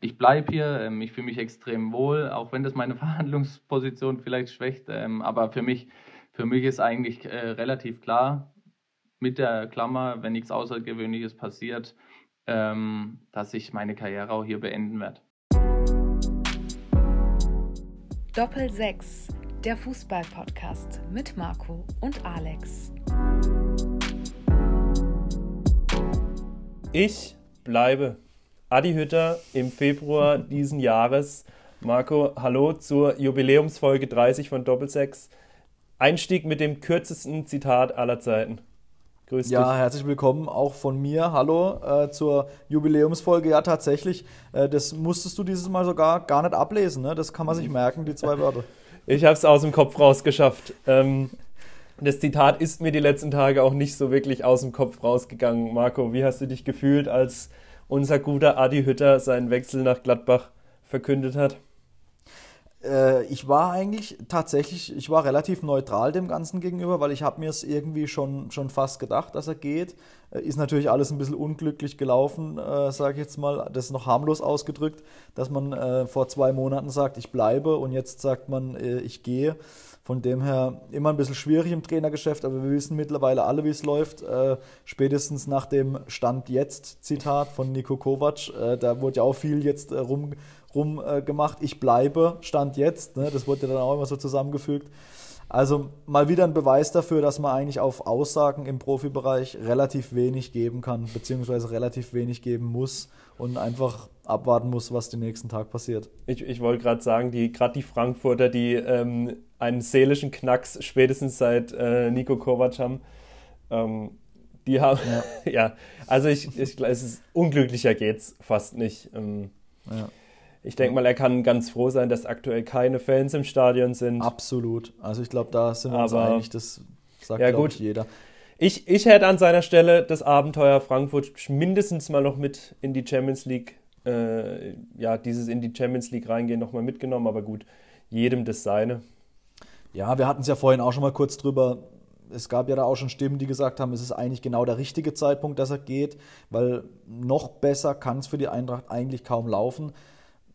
ich bleibe hier, ähm, ich fühle mich extrem wohl, auch wenn das meine Verhandlungsposition vielleicht schwächt. Ähm, aber für mich, für mich ist eigentlich äh, relativ klar, mit der Klammer, wenn nichts Außergewöhnliches passiert, ähm, dass ich meine Karriere auch hier beenden werde. Doppel 6, der Fußball-Podcast mit Marco und Alex. Ich bleibe. Adi Hütter im Februar diesen Jahres. Marco, hallo zur Jubiläumsfolge 30 von Doppelsechs. Einstieg mit dem kürzesten Zitat aller Zeiten. Grüß dich. Ja, herzlich willkommen auch von mir. Hallo äh, zur Jubiläumsfolge. Ja, tatsächlich, äh, das musstest du dieses Mal sogar gar nicht ablesen. Ne? Das kann man sich merken, die zwei Wörter. Ich habe es aus dem Kopf rausgeschafft. Ähm, das Zitat ist mir die letzten Tage auch nicht so wirklich aus dem Kopf rausgegangen. Marco, wie hast du dich gefühlt, als unser guter Adi Hütter seinen Wechsel nach Gladbach verkündet hat? Äh, ich war eigentlich tatsächlich, ich war relativ neutral dem Ganzen gegenüber, weil ich habe mir es irgendwie schon, schon fast gedacht, dass er geht. Äh, ist natürlich alles ein bisschen unglücklich gelaufen, äh, sage ich jetzt mal. Das ist noch harmlos ausgedrückt, dass man äh, vor zwei Monaten sagt, ich bleibe und jetzt sagt man, äh, ich gehe. Von dem her immer ein bisschen schwierig im Trainergeschäft, aber wir wissen mittlerweile alle, wie es läuft. Äh, spätestens nach dem Stand jetzt Zitat von Nico Kovac, äh, da wurde ja auch viel jetzt äh, rum, rum äh, gemacht. Ich bleibe, Stand jetzt. Ne? Das wurde dann auch immer so zusammengefügt. Also mal wieder ein Beweis dafür, dass man eigentlich auf Aussagen im Profibereich relativ wenig geben kann, beziehungsweise relativ wenig geben muss und einfach abwarten muss, was den nächsten Tag passiert. Ich, ich wollte gerade sagen, die, gerade die Frankfurter, die ähm, einen seelischen Knacks spätestens seit äh, Nico Kovac haben, ähm, die haben, ja. ja, also ich, ich, es ist unglücklicher geht's fast nicht. Ähm, ja. Ich denke mal, er kann ganz froh sein, dass aktuell keine Fans im Stadion sind. Absolut. Also ich glaube, da sind wir uns einig, das sagt ja, gut. jeder. Ich, ich hätte an seiner Stelle das Abenteuer Frankfurt mindestens mal noch mit in die Champions League äh, ja, dieses in die Champions League reingehen nochmal mitgenommen, aber gut, jedem das seine. Ja, wir hatten es ja vorhin auch schon mal kurz drüber. Es gab ja da auch schon Stimmen, die gesagt haben, es ist eigentlich genau der richtige Zeitpunkt, dass er geht, weil noch besser kann es für die Eintracht eigentlich kaum laufen.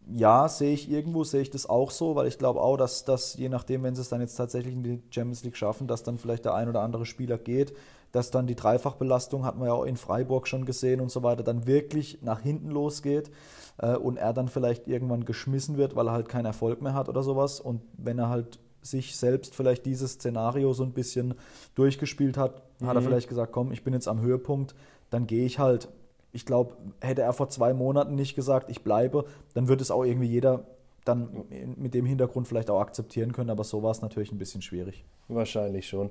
Ja, sehe ich irgendwo, sehe ich das auch so, weil ich glaube auch, dass das, je nachdem, wenn sie es dann jetzt tatsächlich in die Champions League schaffen, dass dann vielleicht der ein oder andere Spieler geht, dass dann die Dreifachbelastung, hat man ja auch in Freiburg schon gesehen und so weiter, dann wirklich nach hinten losgeht äh, und er dann vielleicht irgendwann geschmissen wird, weil er halt keinen Erfolg mehr hat oder sowas. Und wenn er halt sich selbst vielleicht dieses Szenario so ein bisschen durchgespielt hat, mhm. hat er mhm. vielleicht gesagt, komm, ich bin jetzt am Höhepunkt, dann gehe ich halt. Ich glaube, hätte er vor zwei Monaten nicht gesagt, ich bleibe, dann würde es auch irgendwie jeder dann mit dem Hintergrund vielleicht auch akzeptieren können, aber so war es natürlich ein bisschen schwierig. Wahrscheinlich schon.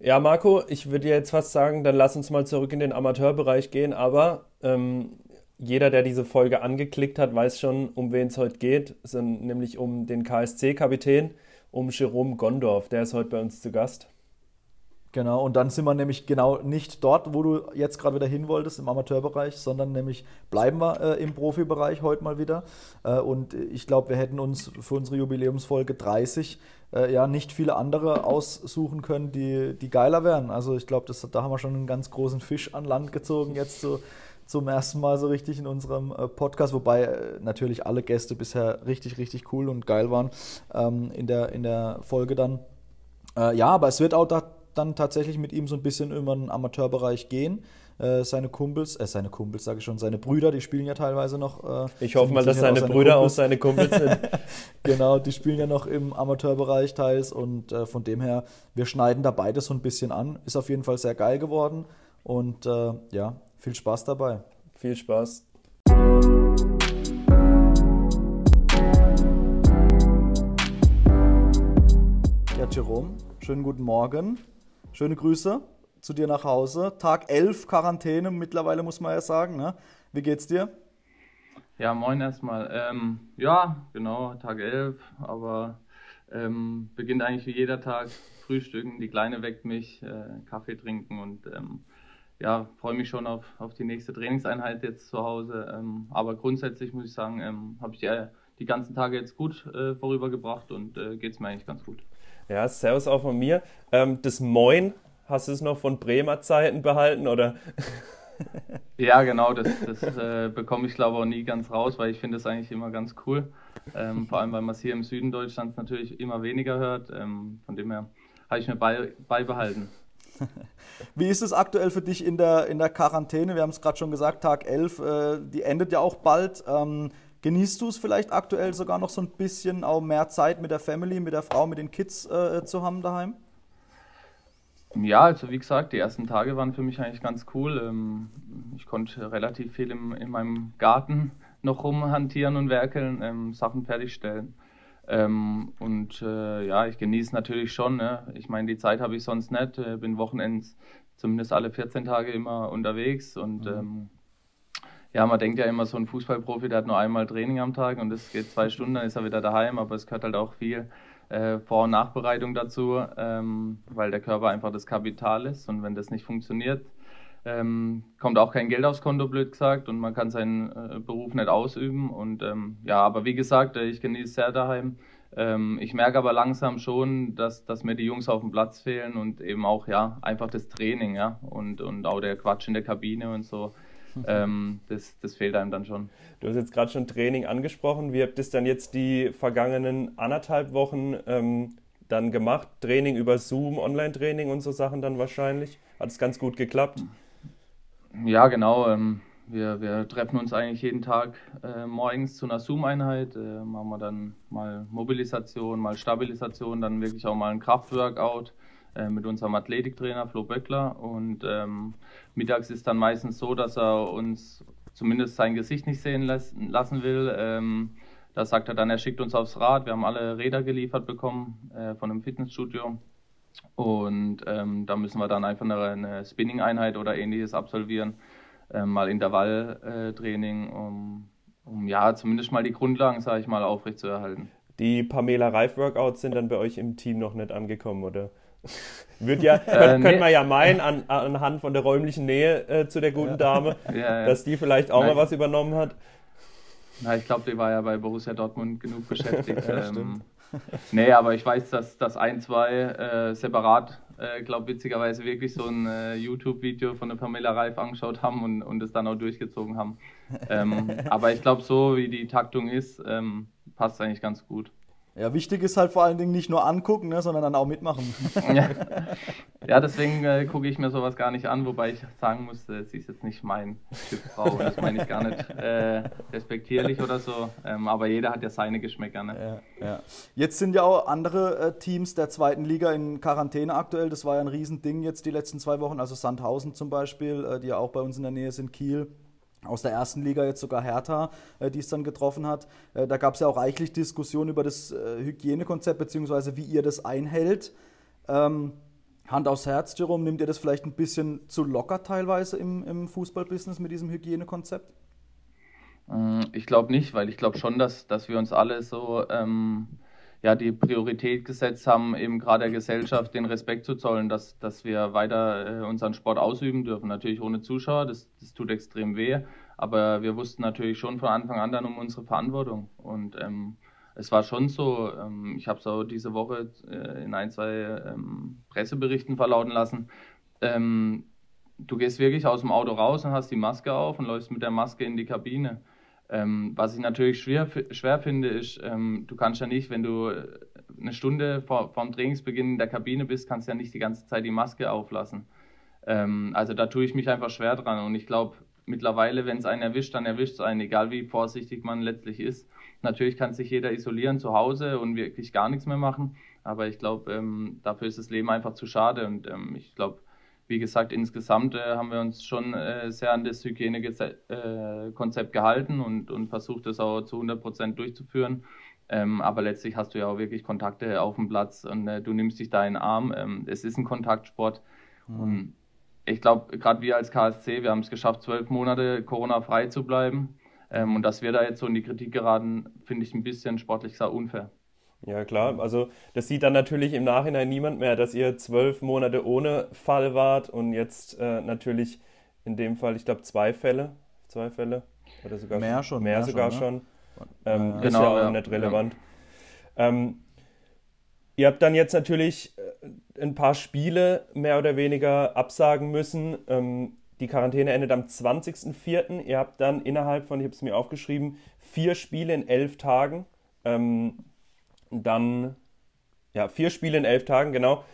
Ja, Marco, ich würde jetzt fast sagen, dann lass uns mal zurück in den Amateurbereich gehen, aber ähm, jeder, der diese Folge angeklickt hat, weiß schon, um wen es heute geht, es sind nämlich um den KSC-Kapitän, um Jerome Gondorf, der ist heute bei uns zu Gast. Genau, und dann sind wir nämlich genau nicht dort, wo du jetzt gerade wieder hin wolltest, im Amateurbereich, sondern nämlich bleiben wir äh, im Profibereich heute mal wieder. Äh, und ich glaube, wir hätten uns für unsere Jubiläumsfolge 30 äh, ja nicht viele andere aussuchen können, die, die geiler wären. Also ich glaube, da haben wir schon einen ganz großen Fisch an Land gezogen, jetzt so zum ersten Mal so richtig in unserem äh, Podcast, wobei äh, natürlich alle Gäste bisher richtig, richtig cool und geil waren ähm, in, der, in der Folge dann. Äh, ja, aber es wird auch da dann tatsächlich mit ihm so ein bisschen über den Amateurbereich gehen. Äh, seine Kumpels, äh, seine Kumpels sage ich schon, seine Brüder, die spielen ja teilweise noch. Äh, ich hoffe mal, dass seine, seine Brüder Kumpels. auch seine Kumpels sind. genau, die spielen ja noch im Amateurbereich teils und äh, von dem her, wir schneiden da beides so ein bisschen an. Ist auf jeden Fall sehr geil geworden und äh, ja, viel Spaß dabei. Viel Spaß. Ja, Jerome, schönen guten Morgen. Schöne Grüße zu dir nach Hause. Tag 11 Quarantäne mittlerweile, muss man ja sagen. Ne? Wie geht's dir? Ja, moin erstmal. Ähm, ja, genau, Tag 11, aber ähm, beginnt eigentlich wie jeder Tag. Frühstücken, die Kleine weckt mich, äh, Kaffee trinken und ähm, ja, freue mich schon auf, auf die nächste Trainingseinheit jetzt zu Hause. Ähm, aber grundsätzlich muss ich sagen, ähm, habe ich die, die ganzen Tage jetzt gut äh, vorübergebracht und äh, geht es mir eigentlich ganz gut. Ja, Servus auch von mir. Ähm, das Moin, hast du es noch von Bremer Zeiten behalten oder? ja, genau, das, das äh, bekomme ich glaube auch nie ganz raus, weil ich finde es eigentlich immer ganz cool. Ähm, vor allem, weil man es hier im Süden Deutschlands natürlich immer weniger hört. Ähm, von dem her habe ich mir bei, beibehalten. Wie ist es aktuell für dich in der, in der Quarantäne? Wir haben es gerade schon gesagt, Tag 11, äh, die endet ja auch bald. Ähm, genießt du es vielleicht aktuell sogar noch so ein bisschen, auch mehr Zeit mit der Family, mit der Frau, mit den Kids äh, zu haben daheim? Ja, also wie gesagt, die ersten Tage waren für mich eigentlich ganz cool. Ähm, ich konnte relativ viel im, in meinem Garten noch rumhantieren und werkeln, ähm, Sachen fertigstellen. Ähm, und äh, ja, ich genieße natürlich schon. Ne? Ich meine, die Zeit habe ich sonst nicht. Äh, bin Wochenends zumindest alle 14 Tage immer unterwegs. Und mhm. ähm, ja, man denkt ja immer, so ein Fußballprofi, der hat nur einmal Training am Tag und das geht zwei Stunden, dann ist er wieder daheim. Aber es gehört halt auch viel äh, Vor- und Nachbereitung dazu, ähm, weil der Körper einfach das Kapital ist. Und wenn das nicht funktioniert, ähm, kommt auch kein Geld aufs Konto, blöd gesagt, und man kann seinen äh, Beruf nicht ausüben. Und ähm, ja, aber wie gesagt, äh, ich genieße sehr daheim. Ähm, ich merke aber langsam schon, dass, dass mir die Jungs auf dem Platz fehlen und eben auch ja einfach das Training, ja, und, und auch der Quatsch in der Kabine und so. Ähm, das, das fehlt einem dann schon. Du hast jetzt gerade schon Training angesprochen. Wie habt ihr dann jetzt die vergangenen anderthalb Wochen ähm, dann gemacht? Training über Zoom, Online-Training und so Sachen dann wahrscheinlich? Hat es ganz gut geklappt? Ja, genau. Ähm, wir, wir treffen uns eigentlich jeden Tag äh, morgens zu einer Zoom-Einheit. Äh, machen wir dann mal Mobilisation, mal Stabilisation, dann wirklich auch mal ein Kraftworkout äh, mit unserem Athletiktrainer Flo Böckler. Und ähm, mittags ist dann meistens so, dass er uns zumindest sein Gesicht nicht sehen lassen will. Ähm, da sagt er dann, er schickt uns aufs Rad. Wir haben alle Räder geliefert bekommen äh, von einem Fitnessstudio. Und ähm, da müssen wir dann einfach eine, eine Spinning-Einheit oder ähnliches absolvieren, äh, mal Intervalltraining, um, um ja zumindest mal die Grundlagen, sage ich mal, aufrechtzuerhalten. Die Pamela Reif-Workouts sind dann bei euch im Team noch nicht angekommen, oder? Wird ja, äh, könnte man ja meinen, an, anhand von der räumlichen Nähe äh, zu der guten ja. Dame, ja, ja. dass die vielleicht auch Nein. mal was übernommen hat. Na, ich glaube, die war ja bei Borussia Dortmund genug beschäftigt. ähm, nee, aber ich weiß, dass, dass ein, zwei äh, separat, äh, glaube witzigerweise wirklich so ein äh, YouTube-Video von der Pamela Reif angeschaut haben und, und es dann auch durchgezogen haben. Ähm, aber ich glaube, so wie die Taktung ist, ähm, passt eigentlich ganz gut. Ja, wichtig ist halt vor allen Dingen nicht nur angucken, ne, sondern dann auch mitmachen. ja, ja deswegen äh, gucke ich mir sowas gar nicht an, wobei ich sagen muss, sie ist jetzt nicht mein Typ Frau. Das meine ich gar nicht äh, respektierlich oder so. Ähm, aber jeder hat ja seine Geschmäcker. Ne? Ja, ja. Jetzt sind ja auch andere äh, Teams der zweiten Liga in Quarantäne aktuell. Das war ja ein Riesending jetzt die letzten zwei Wochen. Also Sandhausen zum Beispiel, äh, die ja auch bei uns in der Nähe sind, Kiel aus der ersten Liga jetzt sogar Hertha, äh, die es dann getroffen hat. Äh, da gab es ja auch reichlich Diskussionen über das äh, Hygienekonzept beziehungsweise wie ihr das einhält. Ähm, Hand aufs Herz, Jerome, nimmt ihr das vielleicht ein bisschen zu locker teilweise im, im Fußballbusiness mit diesem Hygienekonzept? Mm, ich glaube nicht, weil ich glaube schon, dass, dass wir uns alle so ähm, ja, die Priorität gesetzt haben, eben gerade der Gesellschaft den Respekt zu zollen, dass, dass wir weiter äh, unseren Sport ausüben dürfen. Natürlich ohne Zuschauer, das, das tut extrem weh, aber wir wussten natürlich schon von Anfang an dann um unsere Verantwortung. Und ähm, es war schon so, ähm, ich habe es auch diese Woche äh, in ein, zwei ähm, Presseberichten verlauten lassen. Ähm, du gehst wirklich aus dem Auto raus und hast die Maske auf und läufst mit der Maske in die Kabine. Ähm, was ich natürlich schwer, schwer finde, ist, ähm, du kannst ja nicht, wenn du äh, eine Stunde vor, dem Trainingsbeginn in der Kabine bist, kannst du ja nicht die ganze Zeit die Maske auflassen. Ähm, also da tue ich mich einfach schwer dran und ich glaube, mittlerweile, wenn es einen erwischt, dann erwischt es einen, egal wie vorsichtig man letztlich ist. Natürlich kann sich jeder isolieren zu Hause und wirklich gar nichts mehr machen, aber ich glaube, ähm, dafür ist das Leben einfach zu schade und ähm, ich glaube, wie gesagt, insgesamt äh, haben wir uns schon äh, sehr an das Hygienekonzept äh, gehalten und, und versucht, das auch zu 100 Prozent durchzuführen. Ähm, aber letztlich hast du ja auch wirklich Kontakte auf dem Platz und äh, du nimmst dich da in den Arm. Ähm, es ist ein Kontaktsport. Mhm. Und ich glaube, gerade wir als KSC, wir haben es geschafft, zwölf Monate Corona-frei zu bleiben. Ähm, und dass wir da jetzt so in die Kritik geraten, finde ich ein bisschen sportlich sehr unfair. Ja, klar. Also das sieht dann natürlich im Nachhinein niemand mehr, dass ihr zwölf Monate ohne Fall wart und jetzt äh, natürlich in dem Fall, ich glaube, zwei Fälle. Zwei Fälle. Oder sogar mehr schon. Mehr, mehr sogar schon. Ne? schon. Ähm, äh, genau, ist ja auch ja. nicht relevant. Ja. Ähm, ihr habt dann jetzt natürlich äh, ein paar Spiele mehr oder weniger absagen müssen. Ähm, die Quarantäne endet am 20.04. Ihr habt dann innerhalb von, ich habe es mir aufgeschrieben, vier Spiele in elf Tagen. Ähm, dann, ja, vier Spiele in elf Tagen, genau.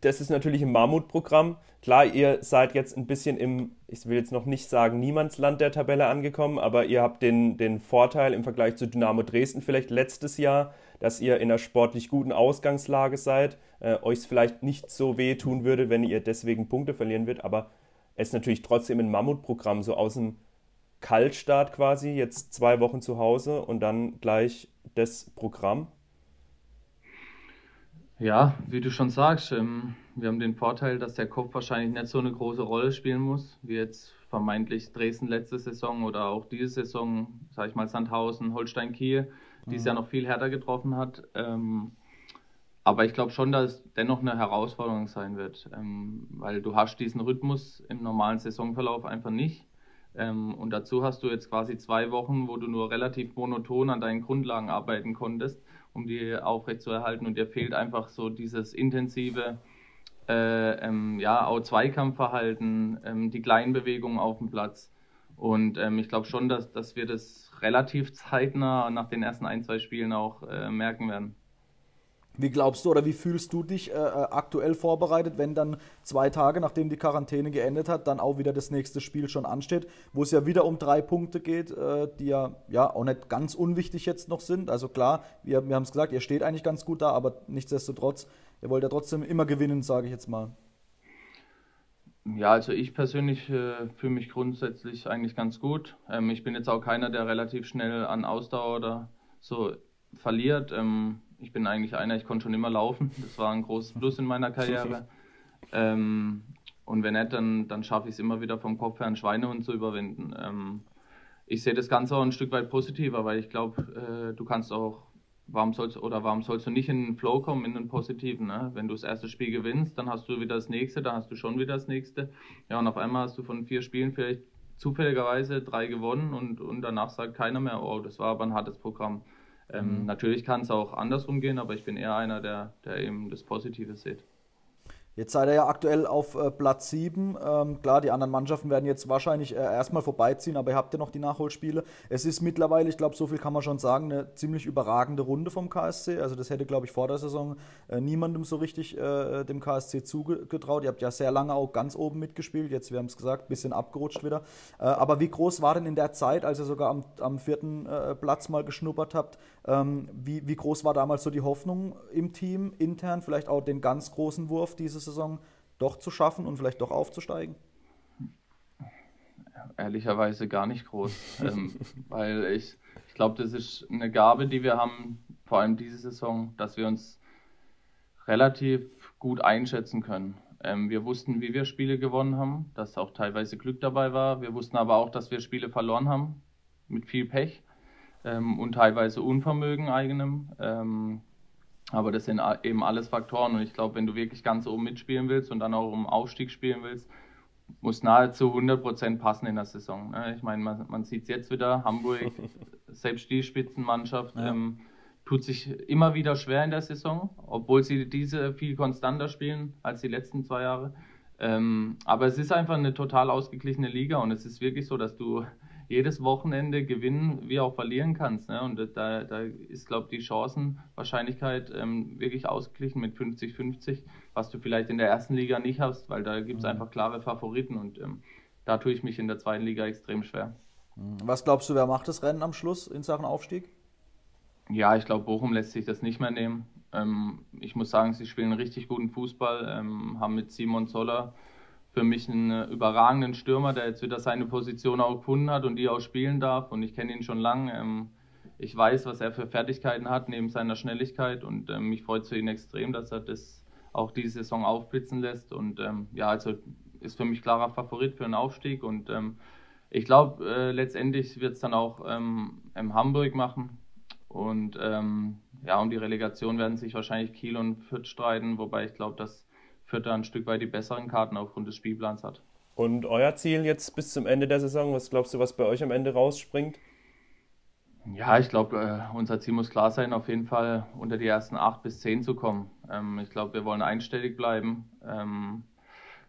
Das ist natürlich ein Mammutprogramm. Klar, ihr seid jetzt ein bisschen im, ich will jetzt noch nicht sagen Niemandsland der Tabelle angekommen, aber ihr habt den, den Vorteil im Vergleich zu Dynamo Dresden vielleicht letztes Jahr, dass ihr in einer sportlich guten Ausgangslage seid, äh, euch vielleicht nicht so wehtun würde, wenn ihr deswegen Punkte verlieren würdet, aber es ist natürlich trotzdem ein Mammutprogramm, so aus dem Kaltstart quasi, jetzt zwei Wochen zu Hause und dann gleich das Programm. Ja, wie du schon sagst, ähm, wir haben den Vorteil, dass der Kopf wahrscheinlich nicht so eine große Rolle spielen muss, wie jetzt vermeintlich Dresden letzte Saison oder auch diese Saison, sag ich mal, Sandhausen, Holstein Kiel, die es ja noch viel härter getroffen hat. Ähm, aber ich glaube schon, dass es dennoch eine Herausforderung sein wird, ähm, weil du hast diesen Rhythmus im normalen Saisonverlauf einfach nicht. Ähm, und dazu hast du jetzt quasi zwei Wochen, wo du nur relativ monoton an deinen Grundlagen arbeiten konntest, um die aufrechtzuerhalten. Und dir fehlt einfach so dieses intensive äh, ähm, ja, auch Zweikampfverhalten, ähm, die kleinen Bewegungen auf dem Platz. Und ähm, ich glaube schon, dass, dass wir das relativ zeitnah nach den ersten ein, zwei Spielen auch äh, merken werden. Wie glaubst du oder wie fühlst du dich äh, äh, aktuell vorbereitet, wenn dann zwei Tage, nachdem die Quarantäne geendet hat, dann auch wieder das nächste Spiel schon ansteht, wo es ja wieder um drei Punkte geht, äh, die ja, ja auch nicht ganz unwichtig jetzt noch sind. Also klar, wir, wir haben es gesagt, ihr steht eigentlich ganz gut da, aber nichtsdestotrotz, ihr wollt ja trotzdem immer gewinnen, sage ich jetzt mal. Ja, also ich persönlich äh, fühle mich grundsätzlich eigentlich ganz gut. Ähm, ich bin jetzt auch keiner, der relativ schnell an Ausdauer oder so verliert. Ähm, ich bin eigentlich einer, ich konnte schon immer laufen. Das war ein großes Plus in meiner Karriere. ähm, und wenn nicht, dann, dann schaffe ich es immer wieder vom Kopf her, einen Schweinehund zu überwinden. Ähm, ich sehe das Ganze auch ein Stück weit positiver, weil ich glaube, äh, du kannst auch, warum sollst oder warum sollst du nicht in den Flow kommen, in den positiven? Ne? Wenn du das erste Spiel gewinnst, dann hast du wieder das nächste, dann hast du schon wieder das nächste. Ja, und auf einmal hast du von vier Spielen vielleicht zufälligerweise drei gewonnen und, und danach sagt keiner mehr, oh, das war aber ein hartes Programm. Ähm, mhm. Natürlich kann es auch andersrum gehen, aber ich bin eher einer, der, der eben das Positive sieht. Jetzt seid ihr ja aktuell auf äh, Platz 7. Ähm, klar, die anderen Mannschaften werden jetzt wahrscheinlich äh, erstmal vorbeiziehen, aber ihr habt ja noch die Nachholspiele. Es ist mittlerweile, ich glaube, so viel kann man schon sagen, eine ziemlich überragende Runde vom KSC. Also das hätte, glaube ich, vor der Saison äh, niemandem so richtig äh, dem KSC zugetraut. Ihr habt ja sehr lange auch ganz oben mitgespielt. Jetzt, wir haben es gesagt, ein bisschen abgerutscht wieder. Äh, aber wie groß war denn in der Zeit, als ihr sogar am, am vierten äh, Platz mal geschnuppert habt, ähm, wie, wie groß war damals so die Hoffnung im Team, intern, vielleicht auch den ganz großen Wurf dieses Saison doch zu schaffen und vielleicht doch aufzusteigen? Ehrlicherweise gar nicht groß, ähm, weil ich, ich glaube, das ist eine Gabe, die wir haben, vor allem diese Saison, dass wir uns relativ gut einschätzen können. Ähm, wir wussten, wie wir Spiele gewonnen haben, dass auch teilweise Glück dabei war. Wir wussten aber auch, dass wir Spiele verloren haben, mit viel Pech ähm, und teilweise Unvermögen eigenem. Ähm, aber das sind eben alles Faktoren und ich glaube, wenn du wirklich ganz oben mitspielen willst und dann auch um Aufstieg spielen willst, muss nahezu 100% passen in der Saison. Ne? Ich meine, man, man sieht es jetzt wieder, Hamburg, selbst die Spitzenmannschaft, ja. ähm, tut sich immer wieder schwer in der Saison, obwohl sie diese viel konstanter spielen als die letzten zwei Jahre. Ähm, aber es ist einfach eine total ausgeglichene Liga und es ist wirklich so, dass du jedes Wochenende gewinnen wie auch verlieren kannst. Ne? Und da, da ist, glaube ich, die Chancenwahrscheinlichkeit ähm, wirklich ausgeglichen mit 50-50, was du vielleicht in der ersten Liga nicht hast, weil da gibt es mhm. einfach klare Favoriten und ähm, da tue ich mich in der zweiten Liga extrem schwer. Mhm. Was glaubst du, wer macht das Rennen am Schluss in Sachen Aufstieg? Ja, ich glaube, Bochum lässt sich das nicht mehr nehmen. Ähm, ich muss sagen, sie spielen richtig guten Fußball, ähm, haben mit Simon Zoller für mich einen äh, überragenden Stürmer, der jetzt wieder seine Position auch gefunden hat und die auch spielen darf. Und ich kenne ihn schon lange. Ähm, ich weiß, was er für Fertigkeiten hat neben seiner Schnelligkeit und ähm, mich freut es für ihn extrem, dass er das auch diese Saison aufblitzen lässt. Und ähm, ja, also ist für mich klarer Favorit für einen Aufstieg. Und ich glaube, äh, letztendlich wird es dann auch in Hamburg machen. Und ja, um die Relegation werden sich wahrscheinlich Kiel und Fürth streiten, wobei ich glaube, dass Fürth da ein Stück weit die besseren Karten aufgrund des Spielplans hat. Und euer Ziel jetzt bis zum Ende der Saison, was glaubst du, was bei euch am Ende rausspringt? Ja, ich glaube, äh, unser Ziel muss klar sein, auf jeden Fall unter die ersten acht bis zehn zu kommen. Ähm, ich glaube, wir wollen einstellig bleiben. Ähm,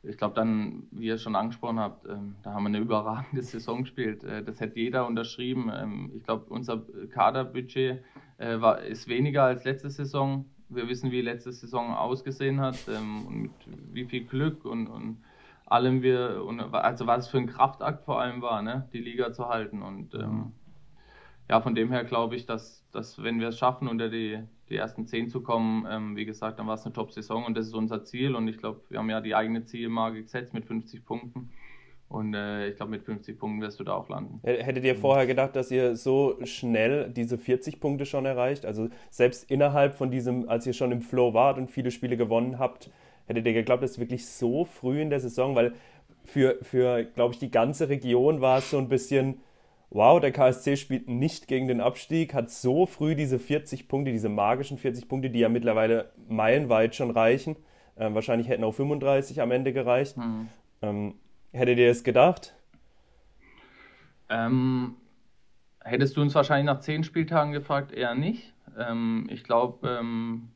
ich glaube dann, wie ihr schon angesprochen habt, ähm, da haben wir eine überragende Saison gespielt. Äh, das hätte jeder unterschrieben. Ähm, ich glaube, unser Kaderbudget äh, war, ist weniger als letzte Saison. Wir wissen, wie letzte Saison ausgesehen hat ähm, und mit wie viel Glück und, und allem wir, und, also was für ein Kraftakt vor allem war, ne, die Liga zu halten. Und ähm, ja, von dem her glaube ich, dass, dass wenn wir es schaffen, unter die die ersten zehn zu kommen. Ähm, wie gesagt, dann war es eine Top-Saison und das ist unser Ziel. Und ich glaube, wir haben ja die eigene Zielmarke gesetzt mit 50 Punkten. Und äh, ich glaube, mit 50 Punkten wirst du da auch landen. Hättet ihr vorher gedacht, dass ihr so schnell diese 40 Punkte schon erreicht? Also selbst innerhalb von diesem, als ihr schon im Flow wart und viele Spiele gewonnen habt, hättet ihr geglaubt, dass wirklich so früh in der Saison, weil für, für glaube ich, die ganze Region war es so ein bisschen wow, der KSC spielt nicht gegen den Abstieg, hat so früh diese 40 Punkte, diese magischen 40 Punkte, die ja mittlerweile meilenweit schon reichen. Ähm, wahrscheinlich hätten auch 35 am Ende gereicht. Mhm. Ähm, hättet ihr es gedacht? Ähm, hättest du uns wahrscheinlich nach 10 Spieltagen gefragt, eher nicht. Ähm, ich glaube, ähm,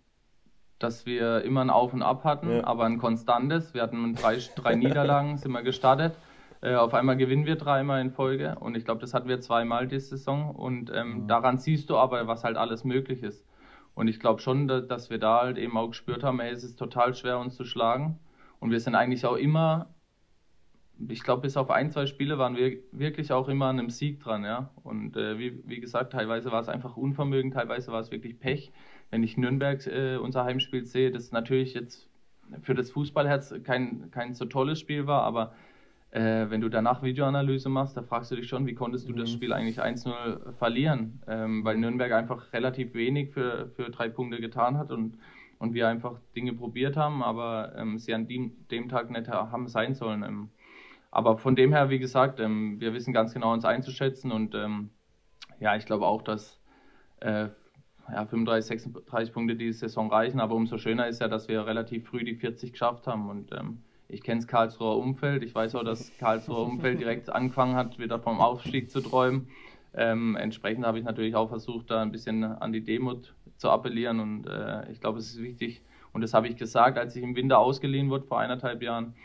dass wir immer ein Auf und Ab hatten, ja. aber ein konstantes. Wir hatten drei, drei Niederlagen, sind wir gestartet. Äh, auf einmal gewinnen wir dreimal in Folge und ich glaube, das hatten wir zweimal die Saison und ähm, mhm. daran siehst du aber, was halt alles möglich ist. Und ich glaube schon, dass wir da halt eben auch gespürt haben, ey, es ist total schwer, uns zu schlagen. Und wir sind eigentlich auch immer, ich glaube, bis auf ein, zwei Spiele waren wir wirklich auch immer an einem Sieg dran, ja. Und äh, wie, wie gesagt, teilweise war es einfach Unvermögen, teilweise war es wirklich Pech. Wenn ich Nürnberg äh, unser Heimspiel sehe, das natürlich jetzt für das Fußballherz kein, kein so tolles Spiel war, aber äh, wenn du danach Videoanalyse machst, da fragst du dich schon, wie konntest du mhm. das Spiel eigentlich 1-0 verlieren? Ähm, weil Nürnberg einfach relativ wenig für, für drei Punkte getan hat und, und wir einfach Dinge probiert haben, aber ähm, sie an dem, dem Tag nicht haben sein sollen. Ähm, aber von dem her, wie gesagt, ähm, wir wissen ganz genau uns einzuschätzen und ähm, ja, ich glaube auch, dass äh, ja, 35, 36 Punkte diese Saison reichen, aber umso schöner ist ja, dass wir relativ früh die 40 geschafft haben und ähm, ich kenne das Karlsruher Umfeld. Ich weiß auch, dass Karlsruher Umfeld direkt angefangen hat, wieder vom Aufstieg zu träumen. Ähm, entsprechend habe ich natürlich auch versucht, da ein bisschen an die Demut zu appellieren. Und äh, ich glaube, es ist wichtig. Und das habe ich gesagt, als ich im Winter ausgeliehen wurde vor eineinhalb Jahren,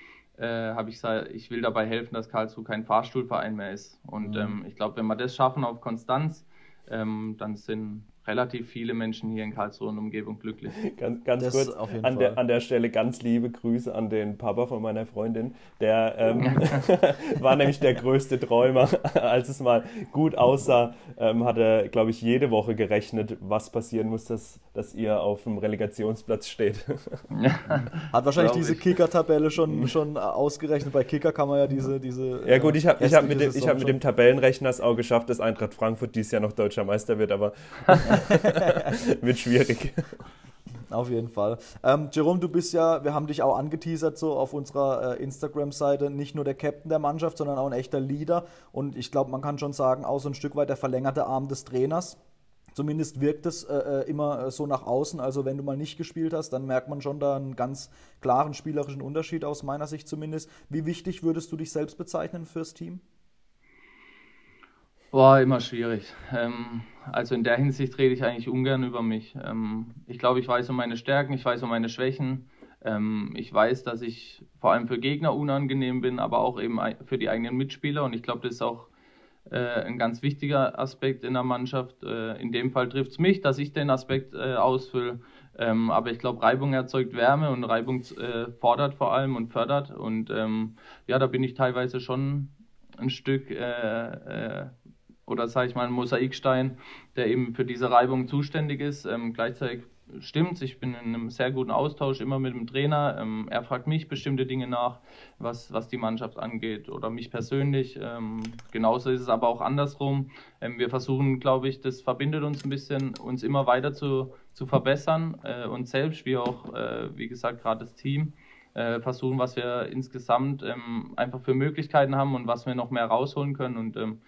äh, habe ich gesagt, ich will dabei helfen, dass Karlsruhe kein Fahrstuhlverein mehr ist. Und mhm. ähm, ich glaube, wenn wir das schaffen auf Konstanz, ähm, dann sind relativ viele Menschen hier in Karlsruhe und Umgebung glücklich. Ganz, ganz kurz an der, an der Stelle ganz liebe Grüße an den Papa von meiner Freundin. Der ähm, war nämlich der größte Träumer. Als es mal gut aussah, ähm, hat er, glaube ich, jede Woche gerechnet, was passieren muss, dass, dass ihr auf dem Relegationsplatz steht. hat wahrscheinlich diese Kicker-Tabelle schon, schon ausgerechnet. Bei Kicker kann man ja diese. diese ja, gut, ich habe ich hab mit, dem, hab mit dem Tabellenrechner es auch geschafft, dass Eintracht Frankfurt dieses Jahr noch deutscher Meister wird, aber Wird schwierig. Auf jeden Fall. Ähm, Jerome, du bist ja, wir haben dich auch angeteasert so auf unserer äh, Instagram-Seite, nicht nur der Captain der Mannschaft, sondern auch ein echter Leader. Und ich glaube, man kann schon sagen, auch so ein Stück weit der verlängerte Arm des Trainers. Zumindest wirkt es äh, äh immer äh, so nach außen. Also wenn du mal nicht gespielt hast, dann merkt man schon da einen ganz klaren spielerischen Unterschied aus meiner Sicht zumindest. Wie wichtig würdest du dich selbst bezeichnen fürs Team? Boah, immer schwierig. Ähm, also in der Hinsicht rede ich eigentlich ungern über mich. Ähm, ich glaube, ich weiß um meine Stärken, ich weiß um meine Schwächen. Ähm, ich weiß, dass ich vor allem für Gegner unangenehm bin, aber auch eben für die eigenen Mitspieler. Und ich glaube, das ist auch äh, ein ganz wichtiger Aspekt in der Mannschaft. Äh, in dem Fall trifft es mich, dass ich den Aspekt äh, ausfülle. Ähm, aber ich glaube, Reibung erzeugt Wärme und Reibung äh, fordert vor allem und fördert. Und ähm, ja, da bin ich teilweise schon ein Stück äh, äh, oder sage ich mal ein Mosaikstein, der eben für diese Reibung zuständig ist. Ähm, gleichzeitig stimmt ich bin in einem sehr guten Austausch immer mit dem Trainer. Ähm, er fragt mich bestimmte Dinge nach, was, was die Mannschaft angeht oder mich persönlich. Ähm, genauso ist es aber auch andersrum. Ähm, wir versuchen, glaube ich, das verbindet uns ein bisschen, uns immer weiter zu, zu verbessern, äh, uns selbst, wie auch, äh, wie gesagt, gerade das Team. Äh, versuchen, was wir insgesamt ähm, einfach für Möglichkeiten haben und was wir noch mehr rausholen können. Und ähm,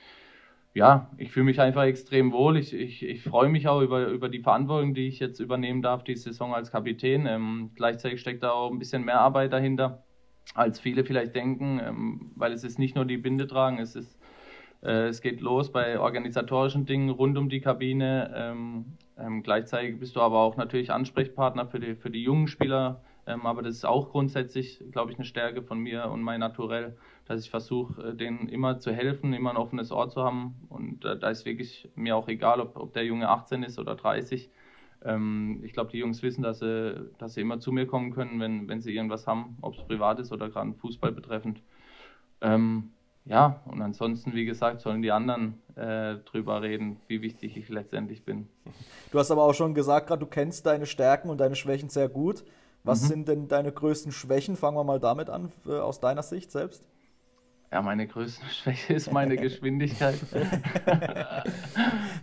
ja, ich fühle mich einfach extrem wohl. Ich, ich, ich freue mich auch über, über die Verantwortung, die ich jetzt übernehmen darf, die Saison als Kapitän. Ähm, gleichzeitig steckt da auch ein bisschen mehr Arbeit dahinter, als viele vielleicht denken, ähm, weil es ist nicht nur die Binde tragen, es ist äh, es geht los bei organisatorischen Dingen rund um die Kabine. Ähm, ähm, gleichzeitig bist du aber auch natürlich Ansprechpartner für die, für die jungen Spieler, Ähm, aber das ist auch grundsätzlich, glaube ich, eine Stärke von mir und mein Naturell, dass ich versuche, äh, denen immer zu helfen, immer ein offenes Ohr zu haben. Und äh, da ist wirklich mir auch egal, ob, ob der Junge 18 ist oder 30. Ähm, ich glaube, die Jungs wissen, dass sie, dass sie immer zu mir kommen können, wenn, wenn sie irgendwas haben, ob es privat ist oder gerade Fußball betreffend. Ähm, ja, und ansonsten, wie gesagt, sollen die anderen äh, drüber reden, wie wichtig ich letztendlich bin. Du hast aber auch schon gesagt, gerade du kennst deine Stärken und deine Schwächen sehr gut. Was mhm. sind denn deine größten Schwächen? Fangen wir mal damit an, äh, aus deiner Sicht selbst. Ja, meine größte Schwäche ist meine Geschwindigkeit.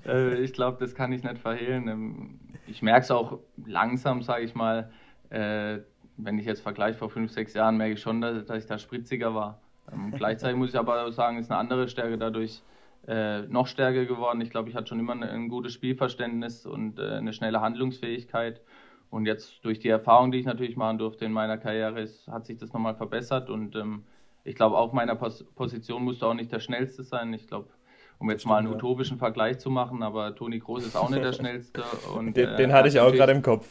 äh, ich glaube, das kann ich nicht verhehlen. Ähm, ich merke es auch langsam, sage ich mal. Äh, wenn ich jetzt vergleiche vor fünf, sechs Jahren, merke ich schon, dass, ich da spritziger war. Ähm, gleichzeitig muss ich aber sagen, ist eine andere Stärke dadurch äh, noch stärker geworden. Ich glaube, ich hatte schon immer ein, gutes Spielverständnis und eine schnelle Handlungsfähigkeit. Und jetzt durch die Erfahrung, die ich natürlich machen durfte in meiner Karriere, ist, hat sich das nochmal verbessert. Und ähm, ich glaube, auf meiner Pos Position musst du auch nicht der Schnellste sein. Ich glaube, um jetzt Stimmt, mal einen ja. utopischen Vergleich zu machen, aber Toni Groß ist auch nicht der Schnellste. Und, den, äh, den hatte ich auch gerade im Kopf.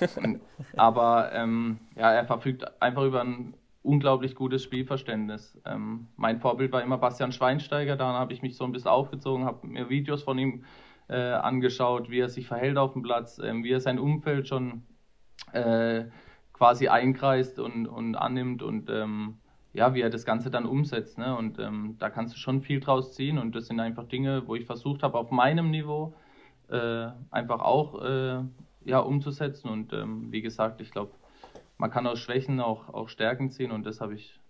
aber ähm, ja, er verfügt einfach über ein unglaublich gutes Spielverständnis. Ähm, mein Vorbild war immer Bastian Schweinsteiger, da habe ich mich so ein bisschen aufgezogen, habe mir Videos von ihm äh, angeschaut, wie er sich verhält auf dem Platz, äh, wie er sein Umfeld schon äh, quasi einkreist und, und annimmt und ähm, ja, wie er das Ganze dann umsetzt. Ne? Und ähm, da kannst du schon viel draus ziehen und das sind einfach Dinge, wo ich versucht habe, auf meinem Niveau äh, einfach auch äh, ja, umzusetzen. Und ähm, wie gesagt, ich glaube, man kann aus Schwächen auch, auch Stärken ziehen und das habe ich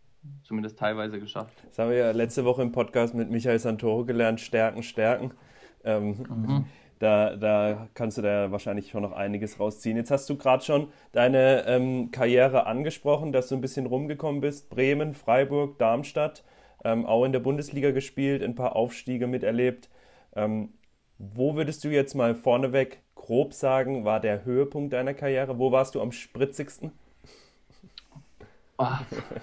zumindest teilweise geschafft. Das haben wir ja letzte Woche im Podcast mit Michael Santoro gelernt, Stärken, Stärken. Ähm, mhm. Da, da kannst du da wahrscheinlich schon noch einiges rausziehen. Jetzt hast du gerade schon deine ähm, Karriere angesprochen, dass du ein bisschen rumgekommen bist. Bremen, Freiburg, Darmstadt, ähm, auch in der Bundesliga gespielt, ein paar Aufstiege miterlebt. Ähm, wo würdest du jetzt mal vorneweg grob sagen, war der Höhepunkt deiner Karriere? Wo warst du am spritzigsten? Oh,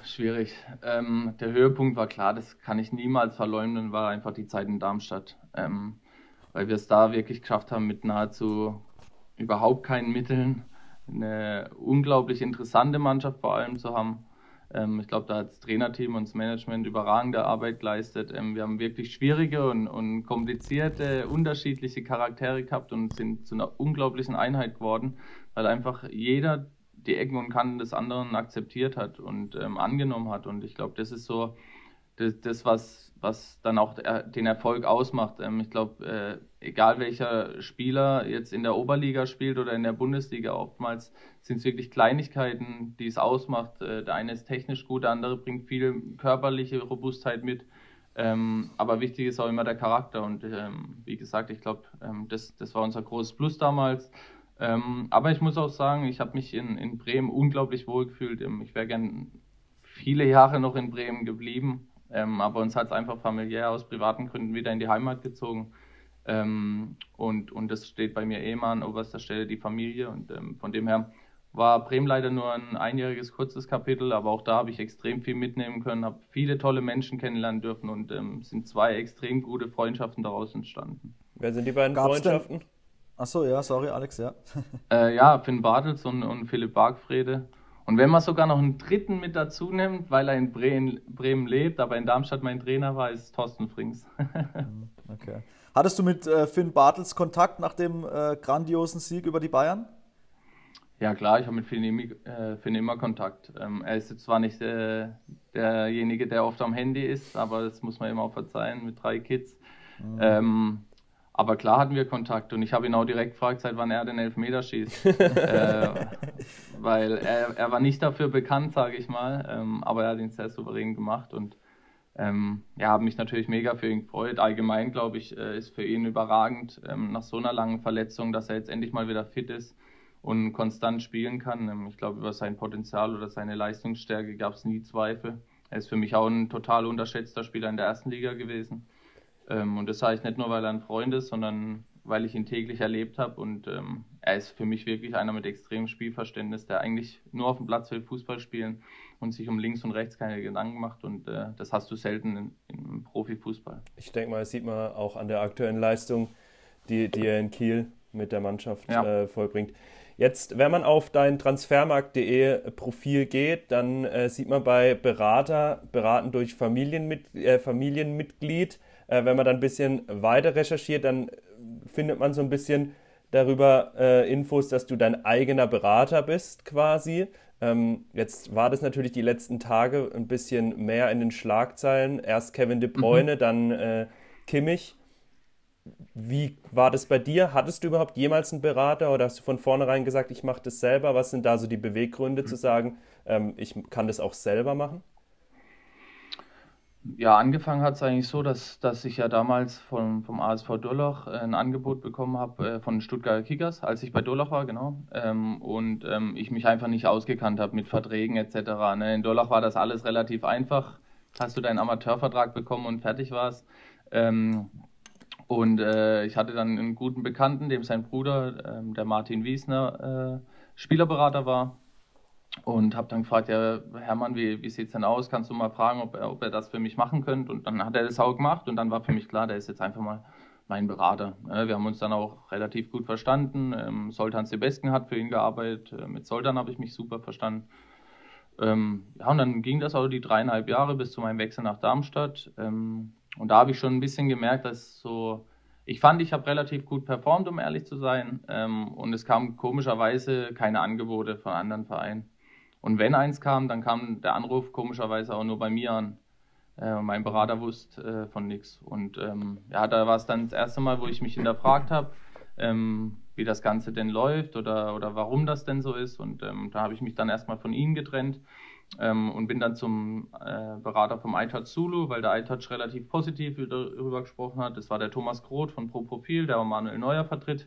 schwierig. Ähm, der Höhepunkt war klar, das kann ich niemals verleugnen, war einfach die Zeit in Darmstadt. Ähm, weil wir es da wirklich geschafft haben, mit nahezu überhaupt keinen Mitteln eine unglaublich interessante Mannschaft vor allem zu haben. Ähm, ich glaube, da hat das Trainerteam und das Management überragende Arbeit geleistet. Ähm, wir haben wirklich schwierige und, und komplizierte, unterschiedliche Charaktere gehabt und sind zu einer unglaublichen Einheit geworden, weil einfach jeder die Ecken und Kanten des anderen akzeptiert hat und ähm, angenommen hat. Und ich glaube, das ist so das, das, was, was dann auch den Erfolg ausmacht. Ähm, ich glaube, äh, egal welcher Spieler jetzt in der Oberliga spielt oder in der Bundesliga, oftmals sind es wirklich Kleinigkeiten, die es ausmacht. Äh, der eine ist technisch gut, der andere bringt viel körperliche Robustheit mit. Ähm, aber wichtig ist auch immer der Charakter. Und ähm, wie gesagt, ich glaube, das, das war unser großes Plus damals. Aber ich muss auch sagen, ich habe mich in, in Bremen unglaublich wohl gefühlt. Ich wäre gern viele Jahre noch in Bremen geblieben, ähm, aber uns hat es einfach familiär aus privaten Gründen wieder in die Heimat gezogen. Ähm, und, und das steht bei mir eh immer an oberster Stelle die Familie. Und ähm, von dem her war Bremen leider nur ein einjähriges kurzes Kapitel, aber auch da habe ich extrem viel mitnehmen können, habe viele tolle Menschen kennenlernen dürfen und ähm, sind zwei extrem gute Freundschaften daraus entstanden. Wer sind die beiden Gab's Freundschaften? Achso, ja, sorry, Alex, ja. äh, ja, Finn Bartels und, und Philipp Bargfrede. Und wenn man sogar noch einen dritten mit dazu nimmt, weil er in Bremen, Bremen lebt, aber in Darmstadt mein Trainer war, ist Thorsten Frings. Mhm, okay. Hattest du mit äh, Finn Bartels Kontakt nach dem äh, grandiosen Sieg über die Bayern? Ja klar, ich habe mit Finn, äh, Finn immer Kontakt. Ähm, er ist jetzt zwar nicht äh, derjenige, der oft am Handy ist, aber das muss man ihm auch verzeihen mit drei Kids. Mhm. Ähm, aber klar hatten wir Kontakt und ich habe ihn auch direkt gefragt, seit wann er den Elfmeter schießt. äh, weil er, er war nicht dafür bekannt, sage ich mal, ähm, aber er hat ihn sehr souverän gemacht und ähm, ja, habe mich natürlich mega für ihn gefreut. Allgemein, glaube ich, äh, ist für ihn überragend ähm, nach so einer langen Verletzung, dass er jetzt endlich mal wieder fit ist und konstant spielen kann. Ähm, ich glaube, über sein Potenzial oder seine Leistungsstärke gab es nie Zweifel. Er ist für mich auch ein total unterschätzter Spieler in der ersten Liga gewesen. Ähm, und das sage ich nicht nur, weil er ein Freund ist, sondern weil ich ihn täglich erlebt habe. Und ähm, er ist für mich wirklich einer mit extremem Spielverständnis, der eigentlich nur auf dem Platz will Fußball spielen und sich um links und rechts keine Gedanken macht. Und äh, das hast du selten im Profifußball. Ich denke mal, das sieht man auch an der aktuellen Leistung, die, die er in Kiel mit der Mannschaft ja. äh, vollbringt. Jetzt, wenn man auf dein transfermarkt.de Profil geht, dann äh, sieht man bei Berater, beraten durch Familienmit äh, Familienmitglied. Äh, wenn man dann ein bisschen weiter recherchiert, dann findet man so ein bisschen darüber äh, Infos, dass du dein eigener Berater bist quasi. Ähm, jetzt war das natürlich die letzten Tage ein bisschen mehr in den Schlagzeilen. Erst Kevin De Bruyne, mhm. dann äh, Kimmich. Wie war das bei dir? Hattest du überhaupt jemals einen Berater oder hast du von vornherein gesagt, ich mache das selber? Was sind da so die Beweggründe mhm. zu sagen, ähm, ich kann das auch selber machen? Ja, angefangen hat es eigentlich so, dass, dass ich ja damals vom, vom ASV Durlach ein Angebot bekommen habe äh, von Stuttgarter Kickers, als ich bei Durlach war, genau. Ähm, und ähm, ich mich einfach nicht ausgekannt habe mit Verträgen etc. Ne? In Durlach war das alles relativ einfach. Hast du deinen Amateurvertrag bekommen und fertig war's. Ähm, und äh, ich hatte dann einen guten Bekannten, dem sein Bruder, ähm, der Martin Wiesner, äh, Spielerberater war. Und habe dann gefragt, ja, Hermann, wie, wie sieht es denn aus? Kannst du mal fragen, ob er, ob er das für mich machen könnte? Und dann hat er das auch gemacht und dann war für mich klar, der ist jetzt einfach mal mein Berater. Wir haben uns dann auch relativ gut verstanden. Ähm, Soltan Sebesken hat für ihn gearbeitet. Äh, mit Soltan habe ich mich super verstanden. Ähm, ja, und dann ging das auch die dreieinhalb Jahre bis zu meinem Wechsel nach Darmstadt. Ähm, und da habe ich schon ein bisschen gemerkt, dass so, ich fand, ich habe relativ gut performt, um ehrlich zu sein. und es kamen komischerweise keine Angebote von anderen Vereinen. Und wenn eins kam, dann kam der Anruf komischerweise auch nur bei mir an. Äh, mein Berater wusste äh, von nichts. Und ähm, ja, da war es dann das erste Mal, wo ich mich hinterfragt habe, ähm, wie das Ganze denn läuft oder, oder warum das denn so ist. Und ähm, da habe ich mich dann erstmal von ihnen getrennt ähm, und bin dann zum äh, Berater vom iTouch Zulu, weil der iTouch relativ positiv darüber gesprochen hat. Das war der Thomas Groth von Pro Profil, der Manuel Neuer vertritt.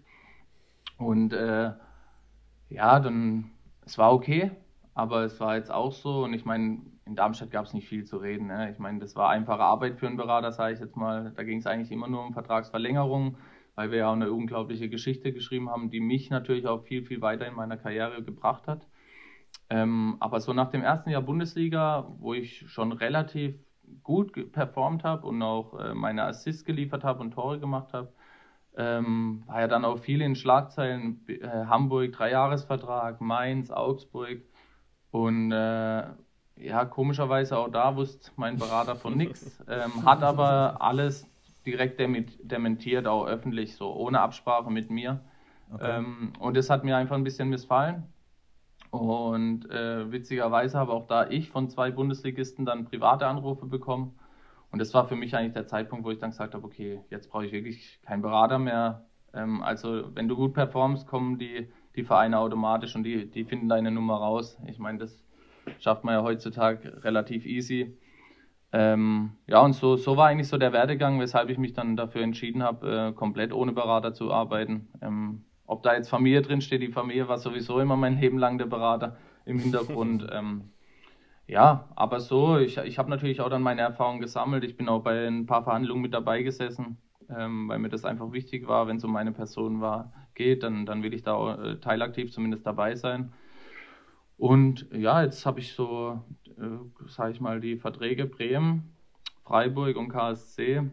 Und äh, ja, dann, es war okay. Aber es war jetzt auch so, und ich meine, in Darmstadt gab es nicht viel zu reden. Ne? Ich meine, das war einfache Arbeit für einen Berater, sage ich jetzt mal. Da ging es eigentlich immer nur um Vertragsverlängerung, weil wir ja auch eine unglaubliche Geschichte geschrieben haben, die mich natürlich auch viel, viel weiter in meiner Karriere gebracht hat. Ähm, aber so nach dem ersten Jahr Bundesliga, wo ich schon relativ gut performt habe und auch äh, meine Assists geliefert habe und Tore gemacht habe, ähm, war ja dann auch viel in Schlagzeilen. Äh, Hamburg, Dreijahresvertrag, Mainz, Augsburg. Und äh, ja, komischerweise auch da wusste mein Berater von nichts, ähm, hat aber alles direkt dementiert, auch öffentlich, so ohne Absprache mit mir. Okay. Ähm, und das hat mir einfach ein bisschen missfallen. Und äh, witzigerweise habe auch da ich von zwei Bundesligisten dann private Anrufe bekommen. Und das war für mich eigentlich der Zeitpunkt, wo ich dann gesagt habe, okay, jetzt brauche ich wirklich keinen Berater mehr. Ähm, also wenn du gut performst, kommen die die Vereine automatisch und die, die finden deine Nummer raus. Ich meine, das schafft man ja heutzutage relativ easy. Ähm, ja, und so, so war eigentlich so der Werdegang, weshalb ich mich dann dafür entschieden habe, äh, komplett ohne Berater zu arbeiten. Ähm, ob da jetzt Familie drin steht, die Familie war sowieso immer mein Leben lang der Berater im Hintergrund. ähm, ja, aber so, ich, ich habe natürlich auch dann meine Erfahrungen gesammelt. Ich bin auch bei ein paar Verhandlungen mit dabei gesessen, ähm, weil mir das einfach wichtig war, wenn es um meine Person war, geht, dann, dann will ich da äh, teilaktiv zumindest dabei sein. Und ja, jetzt habe ich so, äh, sage ich mal, die Verträge Bremen, Freiburg und KSC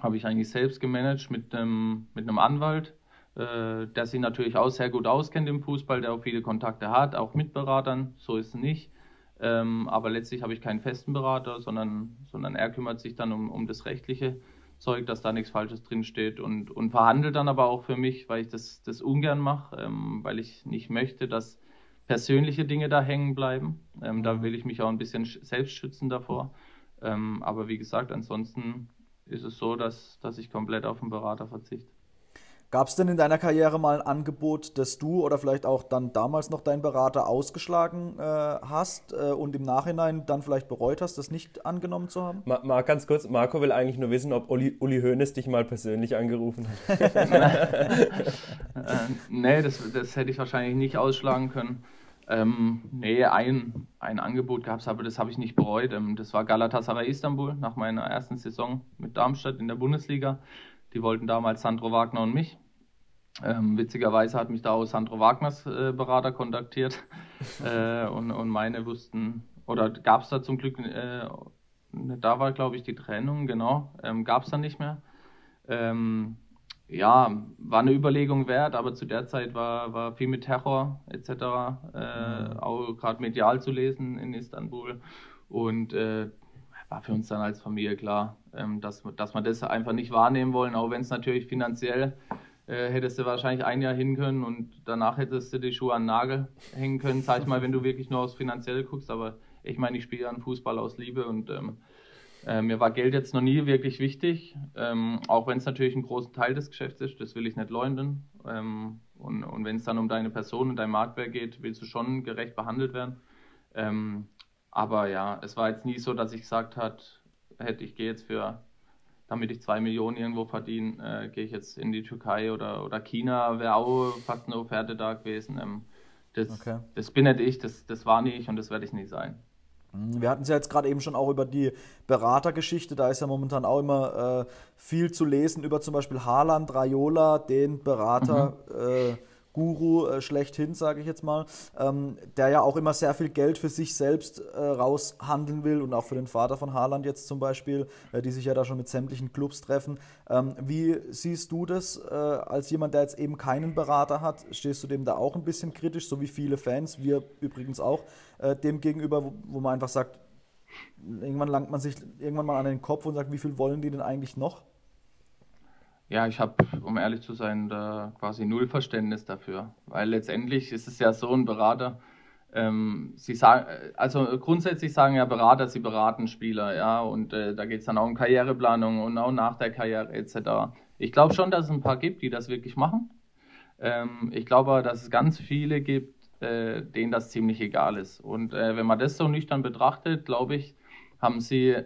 habe ich eigentlich selbst gemanagt mit einem, mit einem Anwalt, äh, der sich natürlich auch sehr gut auskennt im Fußball, der auch viele Kontakte hat, auch mit Beratern, so ist es nicht. Ähm, aber letztlich habe ich keinen festen Berater, sondern, sondern er kümmert sich dann um, um das Rechtliche. Zeug, dass da nichts Falsches drinsteht und, und verhandelt dann aber auch für mich, weil ich das, das ungern mache, ähm, weil ich nicht möchte, dass persönliche Dinge da hängen bleiben. Ähm, da will ich mich auch ein bisschen selbst schützen davor. Ähm, aber wie gesagt, ansonsten ist es so, dass, dass ich komplett auf den Berater verzichte. Gab es denn in deiner Karriere mal ein Angebot, das du oder vielleicht auch dann damals noch dein Berater ausgeschlagen äh, hast äh, und im Nachhinein dann vielleicht bereut hast, das nicht angenommen zu haben? Mal, mal ganz kurz, Marco will eigentlich nur wissen, ob Uli, Uli Hoeneß dich mal persönlich angerufen hat. äh, nee, das, das hätte ich wahrscheinlich nicht ausschlagen können. Ähm, nee, ein, ein Angebot gab es, aber das habe ich nicht bereut. Ähm, das war Galatasaray Istanbul nach meiner ersten Saison mit Darmstadt in der Bundesliga. Die wollten damals Sandro Wagner und mich. Ähm, witzigerweise hat mich da auch Sandro Wagners äh, Berater kontaktiert äh, und, und meine wussten, oder gab es da zum Glück, äh, da war glaube ich die Trennung, genau, ähm, gab es dann nicht mehr. Ähm, ja, war eine Überlegung wert, aber zu der Zeit war, war viel mit Terror etc. Äh, mhm. auch gerade medial zu lesen in Istanbul. Und äh, war für uns dann als Familie klar, ähm, dass, dass wir das einfach nicht wahrnehmen wollen, auch wenn es natürlich finanziell äh, hättest du wahrscheinlich ein Jahr hin können und danach hättest du die Schuhe an den Nagel hängen können, sag ich mal, wenn du wirklich nur aufs Finanzielle guckst. Aber ich meine, ich spiele ja Fußball aus Liebe und ähm, äh, mir war Geld jetzt noch nie wirklich wichtig, ähm, auch wenn es natürlich einen großen Teil des Geschäfts ist, das will ich nicht leugnen. Ähm, und und wenn es dann um deine Person und dein Marktwert geht, willst du schon gerecht behandelt werden. Aber ja, es war jetzt nie so, dass ich gesagt hat, hätte ich gehe jetzt für damit ich zwei Millionen irgendwo verdiene, äh, gehe ich jetzt in die Türkei oder, oder China, wäre auch fast eine Offerte da gewesen. Ähm, das, okay. das bin nicht ich, das, das war nie ich und das werde ich nie sein. Mhm, wir hatten es ja jetzt gerade eben schon auch über die Beratergeschichte. Da ist ja momentan auch immer äh, viel zu lesen über zum Beispiel Haaland, Raiola, den Berater. Mhm. Äh, Guru äh, schlechthin, sage ich jetzt mal, ähm, der ja auch immer sehr viel Geld für sich selbst äh, raushandeln will und auch für den Vater von Haaland jetzt zum Beispiel, äh, die sich ja da schon mit sämtlichen Clubs treffen. Ähm, wie siehst du das äh, als jemand, der jetzt eben keinen Berater hat? Stehst du dem da auch ein bisschen kritisch, so wie viele Fans, wir übrigens auch, äh, dem gegenüber, wo, wo man einfach sagt, irgendwann langt man sich irgendwann mal an den Kopf und sagt, wie viel wollen die denn eigentlich noch? Ja, ich habe, um ehrlich zu sein, da quasi null Verständnis dafür. Weil letztendlich ist es ja so ein Berater, ähm, sie sagen, also grundsätzlich sagen ja Berater, sie beraten Spieler, ja, und äh, da geht es dann auch um Karriereplanung und auch nach der Karriere etc. Ich glaube schon, dass es ein paar gibt, die das wirklich machen. Ähm, ich glaube dass es ganz viele gibt, äh, denen das ziemlich egal ist. Und äh, wenn man das so nüchtern betrachtet, glaube ich, haben sie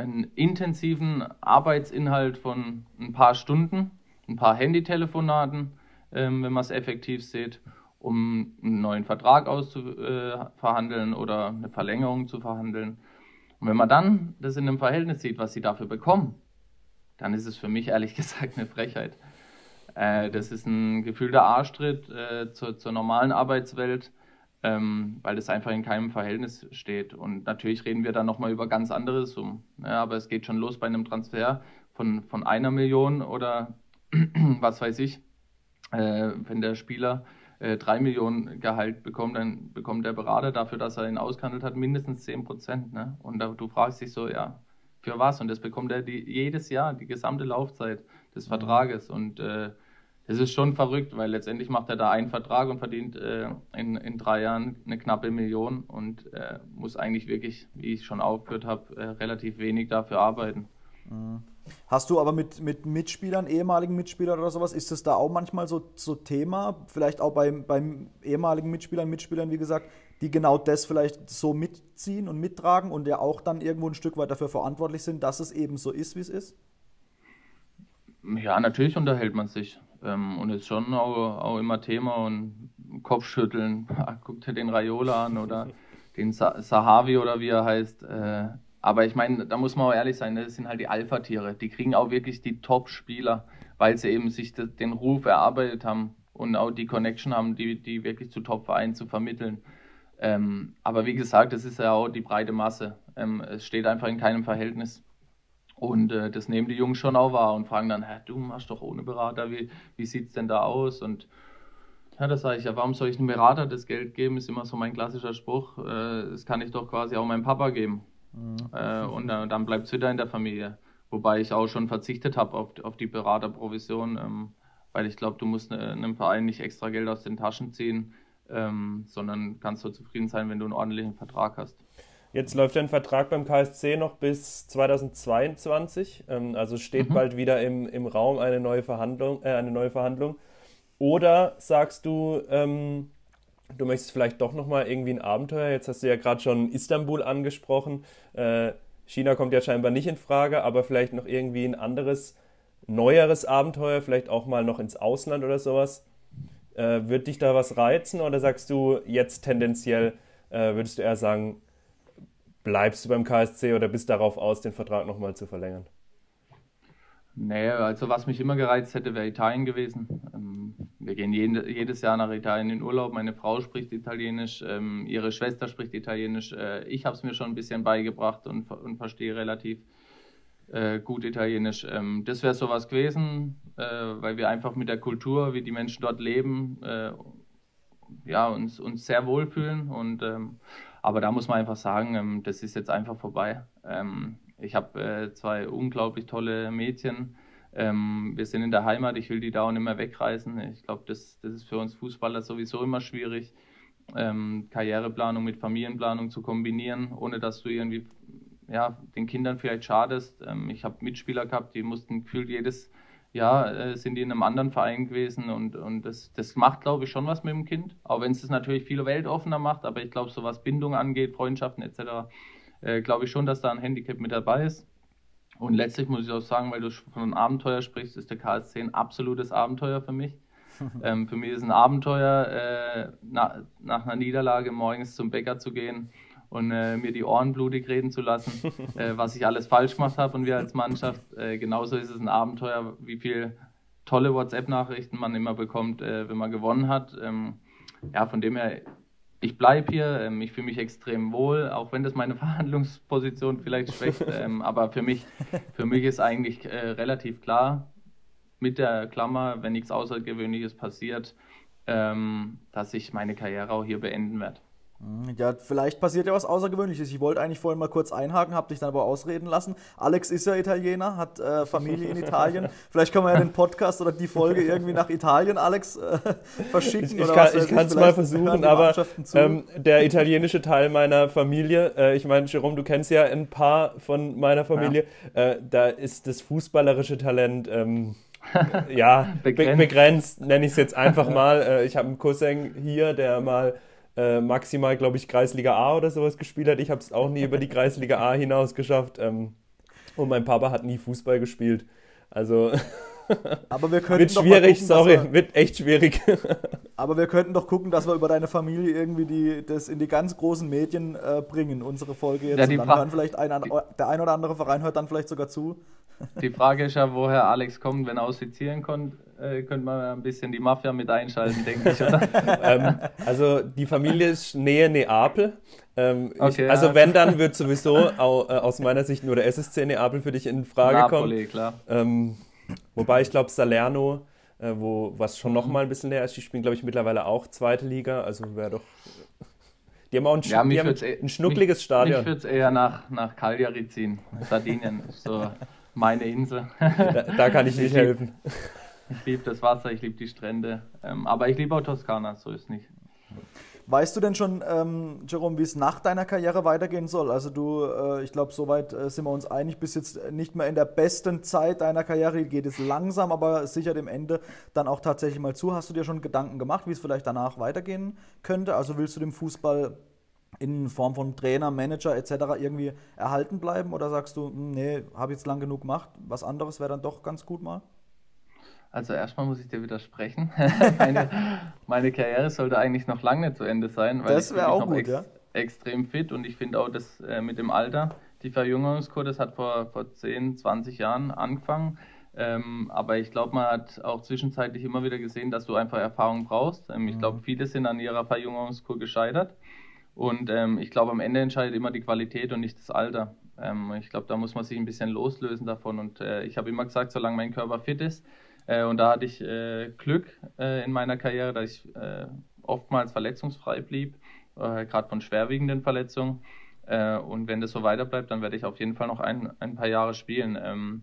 einen intensiven Arbeitsinhalt von ein paar Stunden, ein paar Handytelefonaten, ähm, wenn man es effektiv sieht, um einen neuen Vertrag auszuverhandeln oder eine Verlängerung zu verhandeln. Und wenn man dann das in einem Verhältnis sieht, was sie dafür bekommen, dann ist es für mich ehrlich gesagt eine Frechheit. Äh, das ist ein gefühlter Arschtritt äh, zur, zur normalen Arbeitswelt ähm, weil das einfach in keinem Verhältnis steht. Und natürlich reden wir dann nochmal über ganz andere Summen. Ja, aber es geht schon los bei einem Transfer von, von einer Million oder was weiß ich. Äh, wenn der Spieler äh, drei Millionen Gehalt bekommt, dann bekommt der Berater dafür, dass er ihn ausgehandelt hat, mindestens zehn Prozent. Ne? Und da, du fragst dich so, ja, für was? Und das bekommt er die, jedes Jahr, die gesamte Laufzeit des Vertrages. Und äh, es ist schon verrückt, weil letztendlich macht er da einen Vertrag und verdient äh, in, in drei Jahren eine knappe Million und äh, muss eigentlich wirklich, wie ich schon aufgehört habe, äh, relativ wenig dafür arbeiten. Mhm. Hast du aber mit, mit Mitspielern, ehemaligen Mitspielern oder sowas, ist das da auch manchmal so, so Thema? Vielleicht auch beim, beim ehemaligen Mitspielern, Mitspielern, wie gesagt, die genau das vielleicht so mitziehen und mittragen und ja auch dann irgendwo ein Stück weit dafür verantwortlich sind, dass es eben so ist, wie es ist? Ja, natürlich unterhält man sich. Ähm, und ist schon auch, auch immer Thema und Kopfschütteln. Guckt dir den Raiola an oder den Sahavi oder wie er heißt. Äh, aber ich meine, da muss man auch ehrlich sein, das sind halt die Alpha-Tiere. Die kriegen auch wirklich die Top-Spieler, weil sie eben sich den Ruf erarbeitet haben und auch die Connection haben, die, die wirklich zu Top-Vereinen zu vermitteln. Ähm, aber wie gesagt, das ist ja auch die breite Masse. Ähm, es steht einfach in keinem Verhältnis. Und äh, das nehmen die Jungs schon auch wahr und fragen dann, du machst doch ohne Berater, wie, wie sieht es denn da aus? Und ja, da sage ich, ja, warum soll ich einem Berater das Geld geben? Ist immer so mein klassischer Spruch. Äh, das kann ich doch quasi auch meinem Papa geben. Mhm. Äh, und äh, dann bleibt es wieder in der Familie. Wobei ich auch schon verzichtet habe auf, auf die Beraterprovision, ähm, weil ich glaube, du musst ne, einem Verein nicht extra Geld aus den Taschen ziehen, ähm, sondern kannst so zufrieden sein, wenn du einen ordentlichen Vertrag hast. Jetzt läuft ein Vertrag beim KSC noch bis 2022. Ähm, also steht mhm. bald wieder im, im Raum eine neue Verhandlung, äh, eine neue Verhandlung. Oder sagst du, ähm, du möchtest vielleicht doch nochmal irgendwie ein Abenteuer? Jetzt hast du ja gerade schon Istanbul angesprochen. Äh, China kommt ja scheinbar nicht in Frage, aber vielleicht noch irgendwie ein anderes, neueres Abenteuer, vielleicht auch mal noch ins Ausland oder sowas. Äh, wird dich da was reizen oder sagst du jetzt tendenziell, äh, würdest du eher sagen, bleibst du beim KSC oder bist darauf aus, den Vertrag nochmal zu verlängern? Nee, also was mich immer gereizt hätte, wäre Italien gewesen. Ähm, wir gehen jedes Jahr nach Italien in Urlaub. Meine Frau spricht Italienisch, ähm, ihre Schwester spricht Italienisch. Äh, ich habe es mir schon ein bisschen beigebracht und, und verstehe relativ äh, gut Italienisch. Ähm, das wäre sowas gewesen, äh, weil wir einfach mit der Kultur, wie die Menschen dort leben, ja, uns, uns sehr wohlfühlen. Und, aber da muss man einfach sagen, ähm, das ist jetzt einfach vorbei. Ähm, ich habe äh, zwei unglaublich tolle Mädchen. Ähm, wir sind in der Heimat, ich will die da auch nicht mehr wegreisen. Ich glaube, das, das ist für uns Fußballer sowieso immer schwierig, Karriereplanung mit Familienplanung zu kombinieren, ohne dass du irgendwie ja, den Kindern vielleicht schadest. Ich habe Mitspieler gehabt, die mussten gefühlt jedes Jahr äh, sind die in einem anderen Verein gewesen und, und das, das macht, glaube ich, schon was mit dem Kind. Auch wenn es das natürlich viel weltoffener macht, aber ich glaube, so was Bindung angeht, Freundschaften etc., äh, glaube ich schon, dass da ein Handicap mit dabei ist. Und letztlich muss ich auch sagen, weil du von einem Abenteuer sprichst, ist der KSC ein absolutes Abenteuer für mich. ähm, für mich ist ein Abenteuer, äh, na, nach einer Niederlage morgens zum Bäcker zu gehen und äh, mir die Ohren blutig reden zu lassen, äh, was ich alles falsch gemacht habe und wir als Mannschaft. Äh, genauso ist es ein Abenteuer, wie viele tolle WhatsApp-Nachrichten man immer bekommt, äh, wenn man gewonnen hat. Ähm, ja, von dem her ich bleibe hier, ähm, ich fühle mich extrem wohl, auch wenn das meine Verhandlungsposition vielleicht schwächt. ähm, aber für mich, für mich ist eigentlich äh, relativ klar, mit der Klammer, wenn nichts Außergewöhnliches passiert, ähm, dass ich meine Karriere auch hier beenden werde. Hm, ja, vielleicht passiert ja was Außergewöhnliches. Ich wollte eigentlich vorhin mal kurz einhaken, habe dich dann aber ausreden lassen. Alex ist ja Italiener, hat äh, Familie in Italien. Vielleicht können wir ja den Podcast oder die Folge irgendwie nach Italien, Alex, äh, verschicken. Ich, ich kann es mal versuchen, aber ähm, der italienische Teil meiner Familie, äh, ich meine, Jerome, du kennst ja ein paar von meiner Familie, ja. Äh, da ist das fußballerische Talent. Ähm, ja, begrenzt, begrenzt nenne ich es jetzt einfach mal. Äh, ich habe einen Cousin hier, der mal äh, maximal, glaube ich, Kreisliga A oder sowas gespielt hat. Ich habe es auch nie über die Kreisliga A hinaus geschafft. Ähm, und mein Papa hat nie Fußball gespielt. Also aber wir wird schwierig, gucken, sorry, wir, wird echt schwierig. aber wir könnten doch gucken, dass wir über deine Familie irgendwie die, das in die ganz großen Medien äh, bringen, unsere Folge jetzt. Ja, und dann hören vielleicht ein, der ein oder andere Verein hört dann vielleicht sogar zu. Die Frage ist ja, woher Alex kommt, wenn er aus Sizilien kommt, äh, könnte man ein bisschen die Mafia mit einschalten, denke ich, oder? ähm, also die Familie ist Nähe Neapel. Ähm, okay, ich, also ja. wenn, dann wird sowieso au, äh, aus meiner Sicht nur der SSC Neapel für dich in Frage Napoli, kommen. klar. Ähm, wobei ich glaube Salerno, äh, wo was schon noch mal ein bisschen näher ist, die spielen glaube ich mittlerweile auch zweite Liga, also wäre doch die haben auch ein, ja, haben ein schnuckliges mich, Stadion. Ich würde es eher nach, nach Cagliari ziehen. Sardinien ist so meine Insel. Da, da kann ich nicht helfen. Ich liebe das Wasser, ich liebe die Strände. Ähm, aber ich liebe auch Toskana, so ist nicht. Weißt du denn schon, ähm, Jerome, wie es nach deiner Karriere weitergehen soll? Also du, äh, ich glaube, soweit äh, sind wir uns einig, bist jetzt nicht mehr in der besten Zeit deiner Karriere, geht es langsam, aber sicher dem Ende dann auch tatsächlich mal zu. Hast du dir schon Gedanken gemacht, wie es vielleicht danach weitergehen könnte? Also willst du dem Fußball in Form von Trainer, Manager etc. irgendwie erhalten bleiben oder sagst du, hm, nee, habe jetzt lang genug gemacht, was anderes wäre dann doch ganz gut mal? Also erstmal muss ich dir widersprechen. meine, meine, Karriere sollte eigentlich noch lange nicht zu Ende sein, weil das wäre auch gut, ex ja? extrem fit und ich finde auch, dass äh, mit dem Alter, die Verjüngungskur, das hat vor, vor 10, 20 Jahren angefangen. Ähm, aber ich glaube, man hat auch zwischenzeitlich immer wieder gesehen, dass du einfach Erfahrung brauchst. Ähm, ich glaube, mhm. viele sind an ihrer Verjüngungskur gescheitert. Und ähm, ich glaube, am Ende entscheidet immer die Qualität und nicht das Alter. Ähm, ich glaube, da muss man sich ein bisschen loslösen davon. Und äh, ich habe immer gesagt, solange mein Körper fit ist, äh, und da hatte ich äh, Glück äh, in meiner Karriere, dass ich äh, oftmals verletzungsfrei blieb, äh, gerade von schwerwiegenden Verletzungen. und wenn das so weiter bleibt, dann werde ich auf jeden Fall noch ein, ein paar Jahre spielen. Ähm,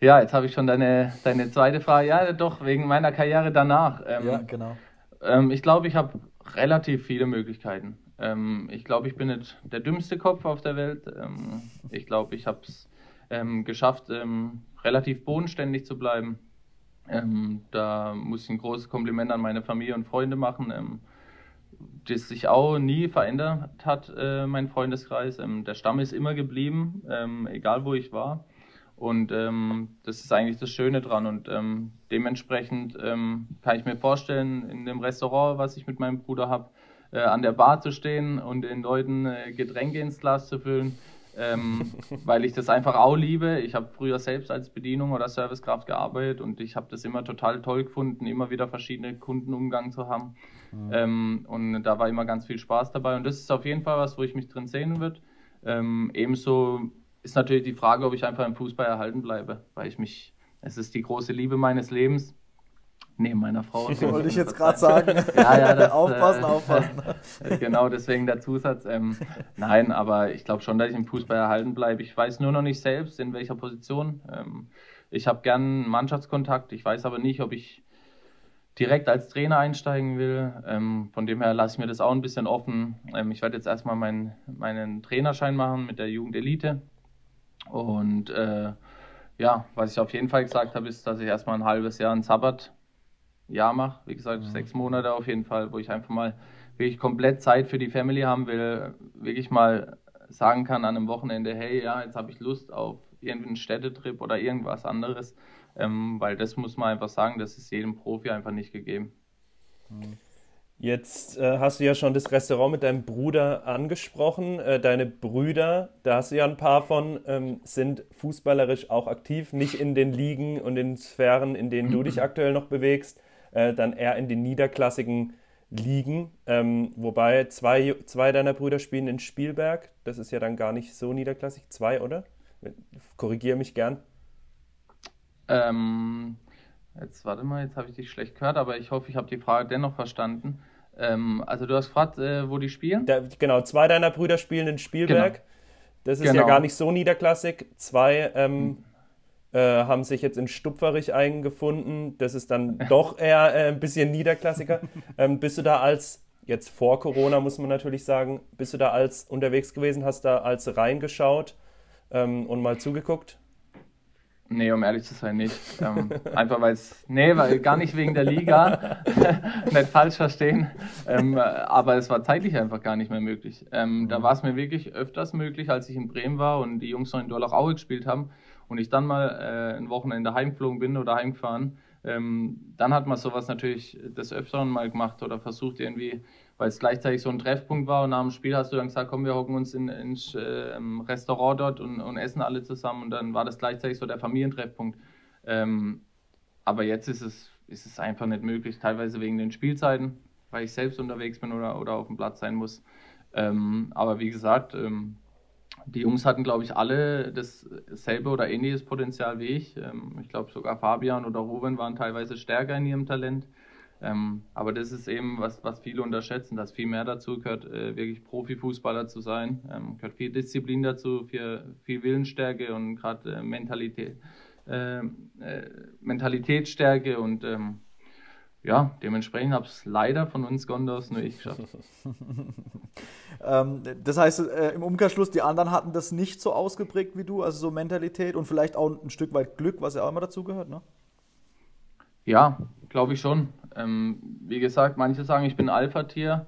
ja, jetzt habe ich schon deine, deine zweite Frage. Ja, doch, wegen meiner Karriere danach. Ähm, ja, genau. Ähm, ich glaube, ich habe relativ viele Möglichkeiten. Ähm, ich glaube, ich bin nicht der dümmste Kopf auf der Welt. Ähm, ich glaube, ich habe es ähm, geschafft, ähm, relativ bodenständig zu bleiben. Ähm, da muss ich ein großes Kompliment an meine Familie und Freunde machen, ähm, das sich auch nie verändert hat, äh, mein Freundeskreis. der Stamm ist immer geblieben, egal wo ich war. Und ähm, das ist eigentlich das Schöne dran. Und ähm, dementsprechend ähm, kann ich mir vorstellen, in dem Restaurant, was ich mit meinem Bruder habe, äh, an der Bar zu stehen und den Leuten äh, Getränke ins Glas zu füllen, ähm, weil ich das einfach auch liebe. Ich habe früher selbst als Bedienung oder Servicekraft gearbeitet und ich habe das immer total toll gefunden, immer wieder verschiedene Kundenumgang zu haben. Mhm. Ähm, und da war immer ganz viel Spaß dabei. Und das ist auf jeden Fall was, wo ich mich drin sehen würde. Ähm, ebenso ist natürlich die Frage, ob ich einfach im Fußball erhalten bleibe, weil ich mich, es ist die große Liebe meines Lebens. Neben meiner Frau. Wollte ich jetzt gerade sagen. Ja, ja, das, aufpassen, äh, aufpassen. genau, deswegen der Zusatz. Ähm, nein, aber ich glaube schon, dass ich im Fußball erhalten bleibe. Ich weiß nur noch nicht selbst, in welcher Position. Ähm, ich habe gern Mannschaftskontakt. Ich weiß aber nicht, ob ich direkt als Trainer einsteigen will. Ähm, von dem her lasse ich mir das auch ein bisschen offen. Ähm, ich werde jetzt erstmal mein, meinen Trainerschein machen mit der Jugendelite. Und äh, ja, was ich auf jeden Fall gesagt habe, ist, dass ich erstmal ein halbes Jahr ein Sabbatjahr mache. Wie gesagt, mhm. sechs Monate auf jeden Fall, wo ich einfach mal wirklich komplett Zeit für die Family haben will. Wirklich mal sagen kann an einem Wochenende, hey, ja, jetzt habe ich Lust auf irgendeinen Städtetrip oder irgendwas anderes. Ähm, weil das muss man einfach sagen, das ist jedem Profi einfach nicht gegeben. Jetzt äh, hast du ja schon das Restaurant mit deinem Bruder angesprochen. Äh, deine Brüder, da hast du ja ein paar von, ähm, sind fußballerisch auch aktiv, nicht in den Ligen und den Sphären, in denen du dich aktuell noch bewegst, äh, dann eher in den niederklassigen Ligen. Ähm, wobei zwei, zwei deiner Brüder spielen in Spielberg. Das ist ja dann gar nicht so niederklassig. Zwei, oder? Korrigiere mich gern. Ähm, jetzt warte mal, jetzt habe ich dich schlecht gehört, aber ich hoffe, ich habe die Frage dennoch verstanden. Ähm, also du hast gefragt, äh, wo die spielen? Da, genau, zwei deiner Brüder spielen in Spielberg. Genau. Das ist genau. ja gar nicht so niederklassig. Zwei ähm, hm. Äh, haben sich jetzt in Stupferich eingefunden. Das ist dann doch eher äh, ein bisschen niederklassiger. Ähm, bist du da als, jetzt vor Corona muss man natürlich sagen, bist du da als unterwegs gewesen, hast da als reingeschaut ähm, und mal zugeguckt? Nee, um ehrlich zu sein, nicht. Ähm, einfach weil es, nee, weil gar nicht wegen der Liga, nicht falsch verstehen, ähm, aber es war zeitlich einfach gar nicht mehr möglich. Ähm, da mhm. war es mir wirklich öfters möglich, als ich in Bremen war und die Jungs noch in Dorlach-Aue gespielt haben und ich dann mal äh, ein Wochenende heimgeflogen bin oder heimgefahren. Ähm, dann hat man sowas natürlich des Öfteren mal gemacht oder versucht irgendwie weil es gleichzeitig so ein Treffpunkt war und nach dem Spiel hast du dann gesagt, komm, wir hocken uns in, ins äh, Restaurant dort und, und, essen alle zusammen und dann war das gleichzeitig so der Familientreffpunkt. Ähm, aber jetzt ist es, ist es einfach nicht möglich, teilweise wegen den Spielzeiten, weil ich selbst unterwegs bin oder, oder auf dem Platz sein muss. Ähm, aber wie gesagt, ähm, die Jungs hatten, glaube ich, alle dasselbe oder ähnliches Potenzial wie ich. Ähm, ich glaube, sogar Fabian oder Ruben waren teilweise stärker in ihrem Talent. Ähm, aber das ist eben, was, was viele unterschätzen, dass viel mehr dazu gehört, äh, wirklich Profifußballer zu sein. Ähm, gehört viel Disziplin dazu, viel, viel Willensstärke und gerade äh, Mentalität, äh, äh Mentalitätsstärke und ähm, ja, dementsprechend habe es leider von uns Gondors nur ich geschafft. ähm, das heißt, äh, im Umkehrschluss, die anderen hatten das nicht so ausgeprägt wie du, also so Mentalität und vielleicht auch ein Stück weit Glück, was ja auch immer dazu gehört, ne? Ja, glaube ich schon. Ähm, wie gesagt, manche sagen, ich bin Alpha-Tier.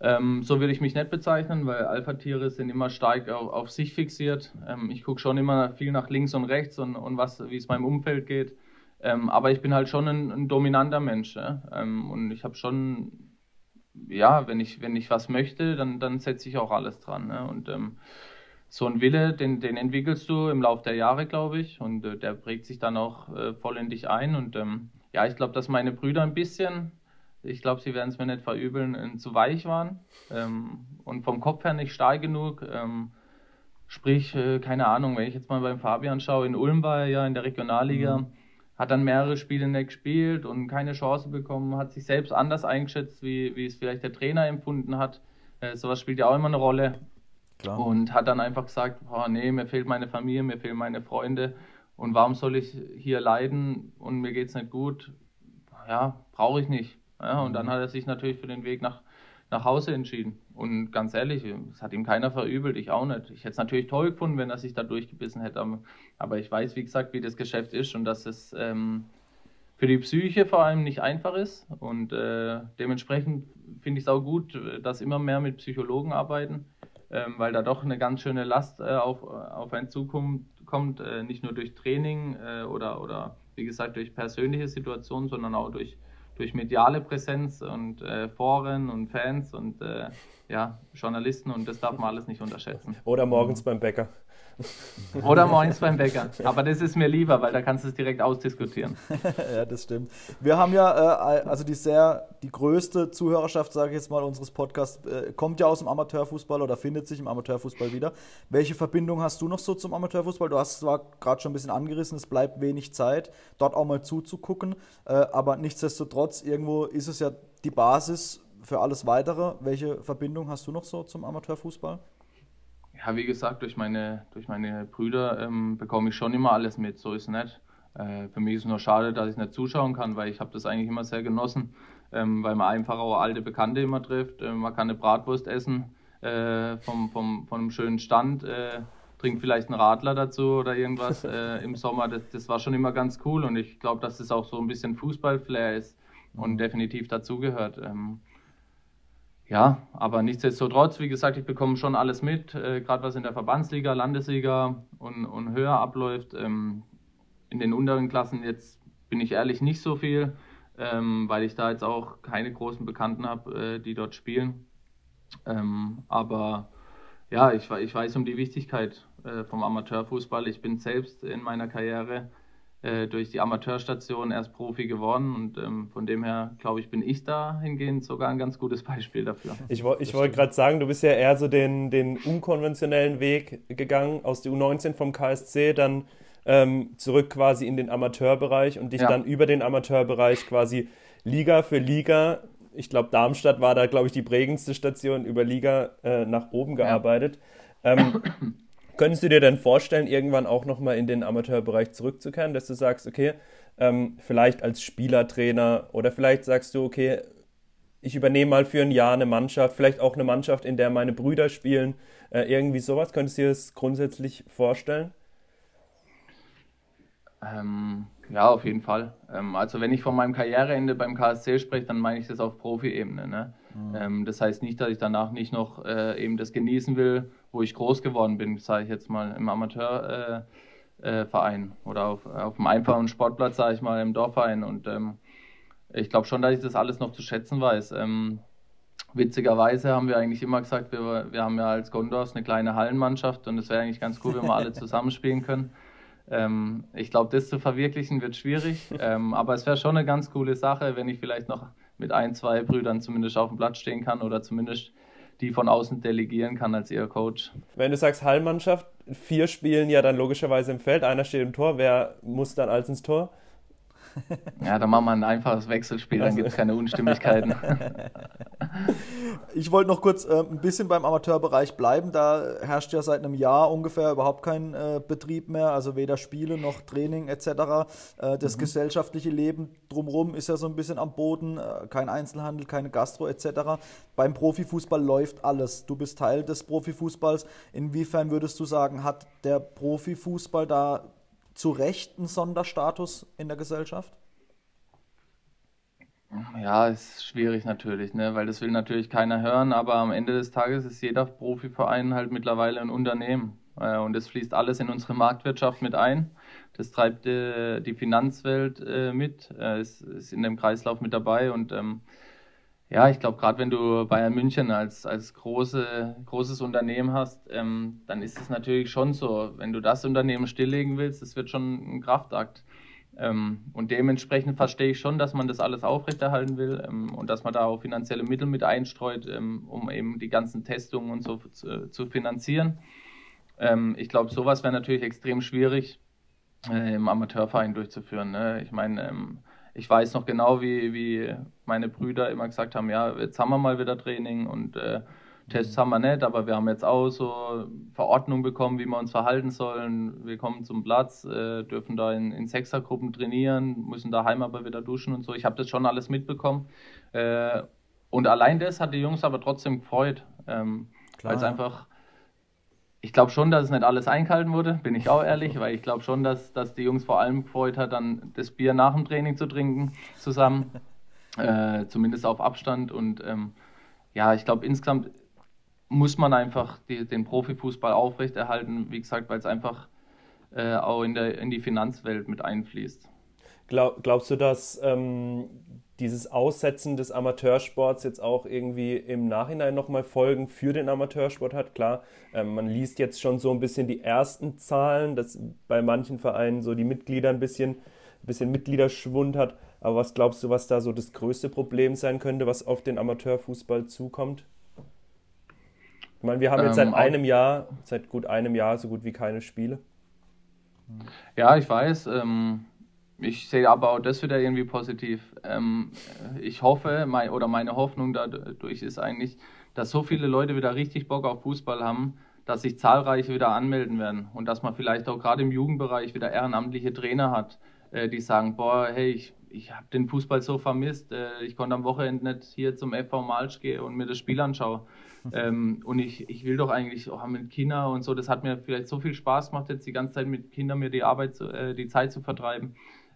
Ähm, so würde ich mich nicht bezeichnen, weil Alpha-Tiere sind immer stark auf, auf sich fixiert. Ähm, ich gucke schon immer viel nach links und rechts und, und was, wie es meinem Umfeld geht. Ähm, aber ich bin halt schon ein, ein dominanter Mensch. Ja? Ähm, und ich habe schon, ja, wenn ich, wenn ich was möchte, dann, dann setze ich auch alles dran. Ne? Und ähm, so ein Wille, den, den entwickelst du im Laufe der Jahre, glaube ich, und äh, der prägt sich dann auch äh, voll in dich ein. Und ähm, ja, ich glaube, dass meine Brüder ein bisschen, ich glaube, sie werden es mir nicht verübeln, äh, zu weich waren ähm, und vom Kopf her nicht stark genug. Ähm, sprich, äh, keine Ahnung, wenn ich jetzt mal beim Fabian schaue, in Ulm war er ja in der Regionalliga. Mhm hat dann mehrere Spiele nicht gespielt und keine Chance bekommen, hat sich selbst anders eingeschätzt, wie, wie es vielleicht der Trainer empfunden hat. Äh, sowas spielt ja auch immer eine Rolle. Klar. Und hat dann einfach gesagt, oh, nee, mir fehlt meine Familie, mir fehlen meine Freunde und warum soll ich hier leiden und mir geht es nicht gut? Ja, brauche ich nicht. Ja, und dann mhm. hat er sich natürlich für den Weg nach, nach Hause entschieden. Und ganz ehrlich, es hat ihm keiner verübelt, ich auch nicht. Ich hätte es natürlich toll gefunden, wenn er sich da durchgebissen hätte. Aber ich weiß, wie gesagt, wie das Geschäft ist und dass es ähm, für die Psyche vor allem nicht einfach ist. Und äh, dementsprechend finde ich es auch gut, dass immer mehr mit Psychologen arbeiten ähm, weil da doch eine ganz schöne Last äh, auf, auf einen zukommt, kommt, äh, nicht nur durch Training äh, oder, oder wie gesagt durch persönliche Situationen, sondern auch durch, durch mediale Präsenz und äh, Foren und Fans und äh, ja, Journalisten und das darf man alles nicht unterschätzen. Oder morgens beim Bäcker. Oder morgens beim Bäcker. Aber das ist mir lieber, weil da kannst du es direkt ausdiskutieren. ja, das stimmt. Wir haben ja, äh, also die sehr, die größte Zuhörerschaft, sage ich jetzt mal, unseres Podcasts, äh, kommt ja aus dem Amateurfußball oder findet sich im Amateurfußball wieder. Welche Verbindung hast du noch so zum Amateurfußball? Du hast es zwar gerade schon ein bisschen angerissen, es bleibt wenig Zeit, dort auch mal zuzugucken, äh, aber nichtsdestotrotz, irgendwo ist es ja die Basis für alles Weitere. Welche Verbindung hast du noch so zum Amateurfußball? Ja, wie gesagt, durch meine, durch meine Brüder ähm, bekomme ich schon immer alles mit, so ist es nicht. Äh, für mich ist es nur schade, dass ich nicht zuschauen kann, weil ich habe das eigentlich immer sehr genossen, ähm, weil man einfach auch alte Bekannte immer trifft. Äh, man kann eine Bratwurst essen äh, vom, vom, von einem schönen Stand, äh, trinkt vielleicht einen Radler dazu oder irgendwas äh, im Sommer. Das, das war schon immer ganz cool und ich glaube, dass das auch so ein bisschen Fußballflair ist und mhm. definitiv dazugehört. Ähm, ja, aber nichtsdestotrotz, wie gesagt, ich bekomme schon alles mit, äh, gerade was in der Verbandsliga, Landesliga und, und höher abläuft. Ähm, in den unteren Klassen jetzt bin ich ehrlich nicht so viel, ähm, weil ich da jetzt auch keine großen Bekannten habe, äh, die dort spielen. Ähm, aber ja, ich, ich weiß um die Wichtigkeit äh, vom Amateurfußball. Ich bin selbst in meiner Karriere äh, durch die Amateurstation erst Profi geworden und ähm, von dem her, glaube ich, bin ich dahingehend sogar ein ganz gutes Beispiel dafür. Ich, ich wollte gerade sagen, du bist ja eher so den, den unkonventionellen Weg gegangen aus der U19 vom KSC, dann ähm, zurück quasi in den Amateurbereich und dich ja. dann über den Amateurbereich quasi Liga für Liga ich glaube, Darmstadt war da, glaube ich, die prägendste Station über Liga äh, nach oben gearbeitet. Ja. Ähm, Könntest du dir denn vorstellen, irgendwann auch nochmal in den Amateurbereich zurückzukehren, dass du sagst, okay, ähm, vielleicht als Spielertrainer oder vielleicht sagst du, okay, ich übernehme mal für ein Jahr eine Mannschaft, vielleicht auch eine Mannschaft, in der meine Brüder spielen, äh, irgendwie sowas. Könntest du dir das grundsätzlich vorstellen? Ähm, ja, auf jeden Fall. Ähm, also wenn ich von meinem Karriereende beim KSC spreche, dann meine ich das auf Profi-Ebene. Ne? Mhm. Ähm, das heißt nicht, dass ich danach nicht noch äh, eben das genießen will, wo ich groß geworden bin, sage ich jetzt mal im Amateurverein äh, äh, oder auf, auf dem einfachen Sportplatz, sage ich mal, im Dorfverein. Und ähm, ich glaube schon, dass ich das alles noch zu schätzen weiß. Ähm, witzigerweise haben wir eigentlich immer gesagt, wir, wir haben ja als Gondors eine kleine Hallenmannschaft und es wäre eigentlich ganz cool, wenn wir alle zusammenspielen können. Ähm, ich glaube, das zu verwirklichen wird schwierig, ähm, aber es wäre schon eine ganz coole Sache, wenn ich vielleicht noch mit ein, zwei Brüdern zumindest auf dem Platz stehen kann oder zumindest die von außen delegieren kann als ihr Coach. Wenn du sagst Hallmannschaft, vier spielen ja dann logischerweise im Feld, einer steht im Tor, wer muss dann als ins Tor? Ja, dann machen wir ein einfaches Wechselspiel, dann also. gibt es keine Unstimmigkeiten. Ich wollte noch kurz äh, ein bisschen beim Amateurbereich bleiben. Da herrscht ja seit einem Jahr ungefähr überhaupt kein äh, Betrieb mehr, also weder Spiele noch Training etc. Äh, das mhm. gesellschaftliche Leben drumherum ist ja so ein bisschen am Boden, äh, kein Einzelhandel, keine Gastro etc. Beim Profifußball läuft alles. Du bist Teil des Profifußballs. Inwiefern würdest du sagen, hat der Profifußball da zu Recht einen Sonderstatus in der Gesellschaft? Ja, ist schwierig natürlich, ne? weil das will natürlich keiner hören, aber am Ende des Tages ist jeder Profiverein halt mittlerweile ein Unternehmen. Äh, und das fließt alles in unsere Marktwirtschaft mit ein. Das treibt äh, die Finanzwelt äh, mit, äh, ist, ist, in dem Kreislauf mit dabei. Und ähm, ja, ich glaube, gerade wenn du Bayern München als, als große, großes Unternehmen hast, ähm, dann ist es natürlich schon so, wenn du das Unternehmen stilllegen willst, das wird schon ein Kraftakt. Ähm, und dementsprechend verstehe ich schon, dass man das alles aufrechterhalten will ähm, und dass man da auch finanzielle Mittel mit einstreut, ähm, um eben die ganzen Testungen und so zu, zu finanzieren. Ähm, ich glaube, sowas wäre natürlich extrem schwierig äh, im Amateurverein durchzuführen. Ne? Ich meine, ähm, ich weiß noch genau, wie, wie meine Brüder immer gesagt haben, ja, jetzt haben wir mal wieder Training und äh, Tests haben wir nicht, aber wir haben jetzt auch so Verordnung bekommen, wie wir uns verhalten sollen. Wir kommen zum Platz, äh, dürfen da in, in Sechsergruppen trainieren, müssen daheim aber wieder duschen und so. Ich habe das schon alles mitbekommen. Äh, und allein das hat die Jungs aber trotzdem gefreut, ähm, weil es einfach ich glaube schon, dass es nicht alles eingehalten wurde, bin ich auch ehrlich, weil ich glaube schon, dass, dass die Jungs vor allem gefreut hat, dann das Bier nach dem Training zu trinken zusammen, äh, zumindest auf Abstand. Und ähm, ja, ich glaube insgesamt muss man einfach die, den Profifußball aufrechterhalten, wie gesagt, weil es einfach äh, auch in, der, in die Finanzwelt mit einfließt. Glaub, glaubst du, dass ähm, dieses Aussetzen des Amateursports jetzt auch irgendwie im Nachhinein nochmal Folgen für den Amateursport hat. Klar, ähm, man liest jetzt schon so ein bisschen die ersten Zahlen, dass bei manchen Vereinen so die Mitglieder ein bisschen, ein bisschen Mitgliederschwund hat. Aber was glaubst du, was da so das größte Problem sein könnte, was auf den Amateurfußball zukommt? Ich meine, wir haben jetzt seit ähm, einem Jahr, seit gut einem Jahr so gut wie keine Spiele. Ja, ich weiß. Ähm, ich sehe aber auch das wieder irgendwie positiv. Ähm, ich hoffe, mein, oder meine Hoffnung dadurch ist eigentlich, dass so viele Leute wieder richtig Bock auf Fußball haben, dass sich zahlreiche wieder anmelden werden und dass man vielleicht auch gerade im Jugendbereich wieder ehrenamtliche Trainer hat, äh, die sagen, boah, hey, ich, ich habe den Fußball so vermisst, äh, ich konnte am Wochenende nicht hier zum FV Malsch gehen und mir das Spiel anschauen. Ähm, und ich, ich will doch eigentlich auch mit Kindern und so, das hat mir vielleicht so viel Spaß gemacht, jetzt die ganze Zeit mit Kindern mir die Arbeit, zu, äh, die Zeit zu vertreiben.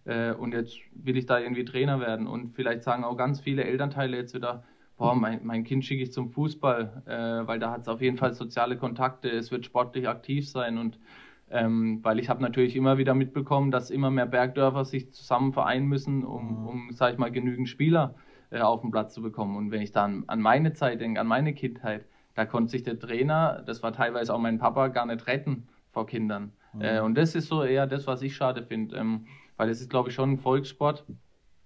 Äh, und jetzt will ich da irgendwie Trainer werden. Und vielleicht sagen auch ganz viele Elternteile jetzt wieder, boah, mein, mein Kind schicke ich zum Fußball, äh, weil da hat es auf jeden Fall soziale Kontakte, es wird sportlich aktiv sein und ähm, weil ich habe natürlich immer wieder mitbekommen, dass immer mehr Bergdörfer sich zusammen vereinen müssen, um, mhm. um sag ich mal, genügend Spieler äh, auf den Platz zu bekommen. Und wenn ich dann an meine Zeit denke, an meine Kindheit, da konnte sich der Trainer, das war teilweise auch mein Papa, gar nicht retten vor Kindern. Mhm. Äh, und das ist so eher das, was ich schade finde. Ähm, weil es ist, glaube ich, schon ein Volkssport.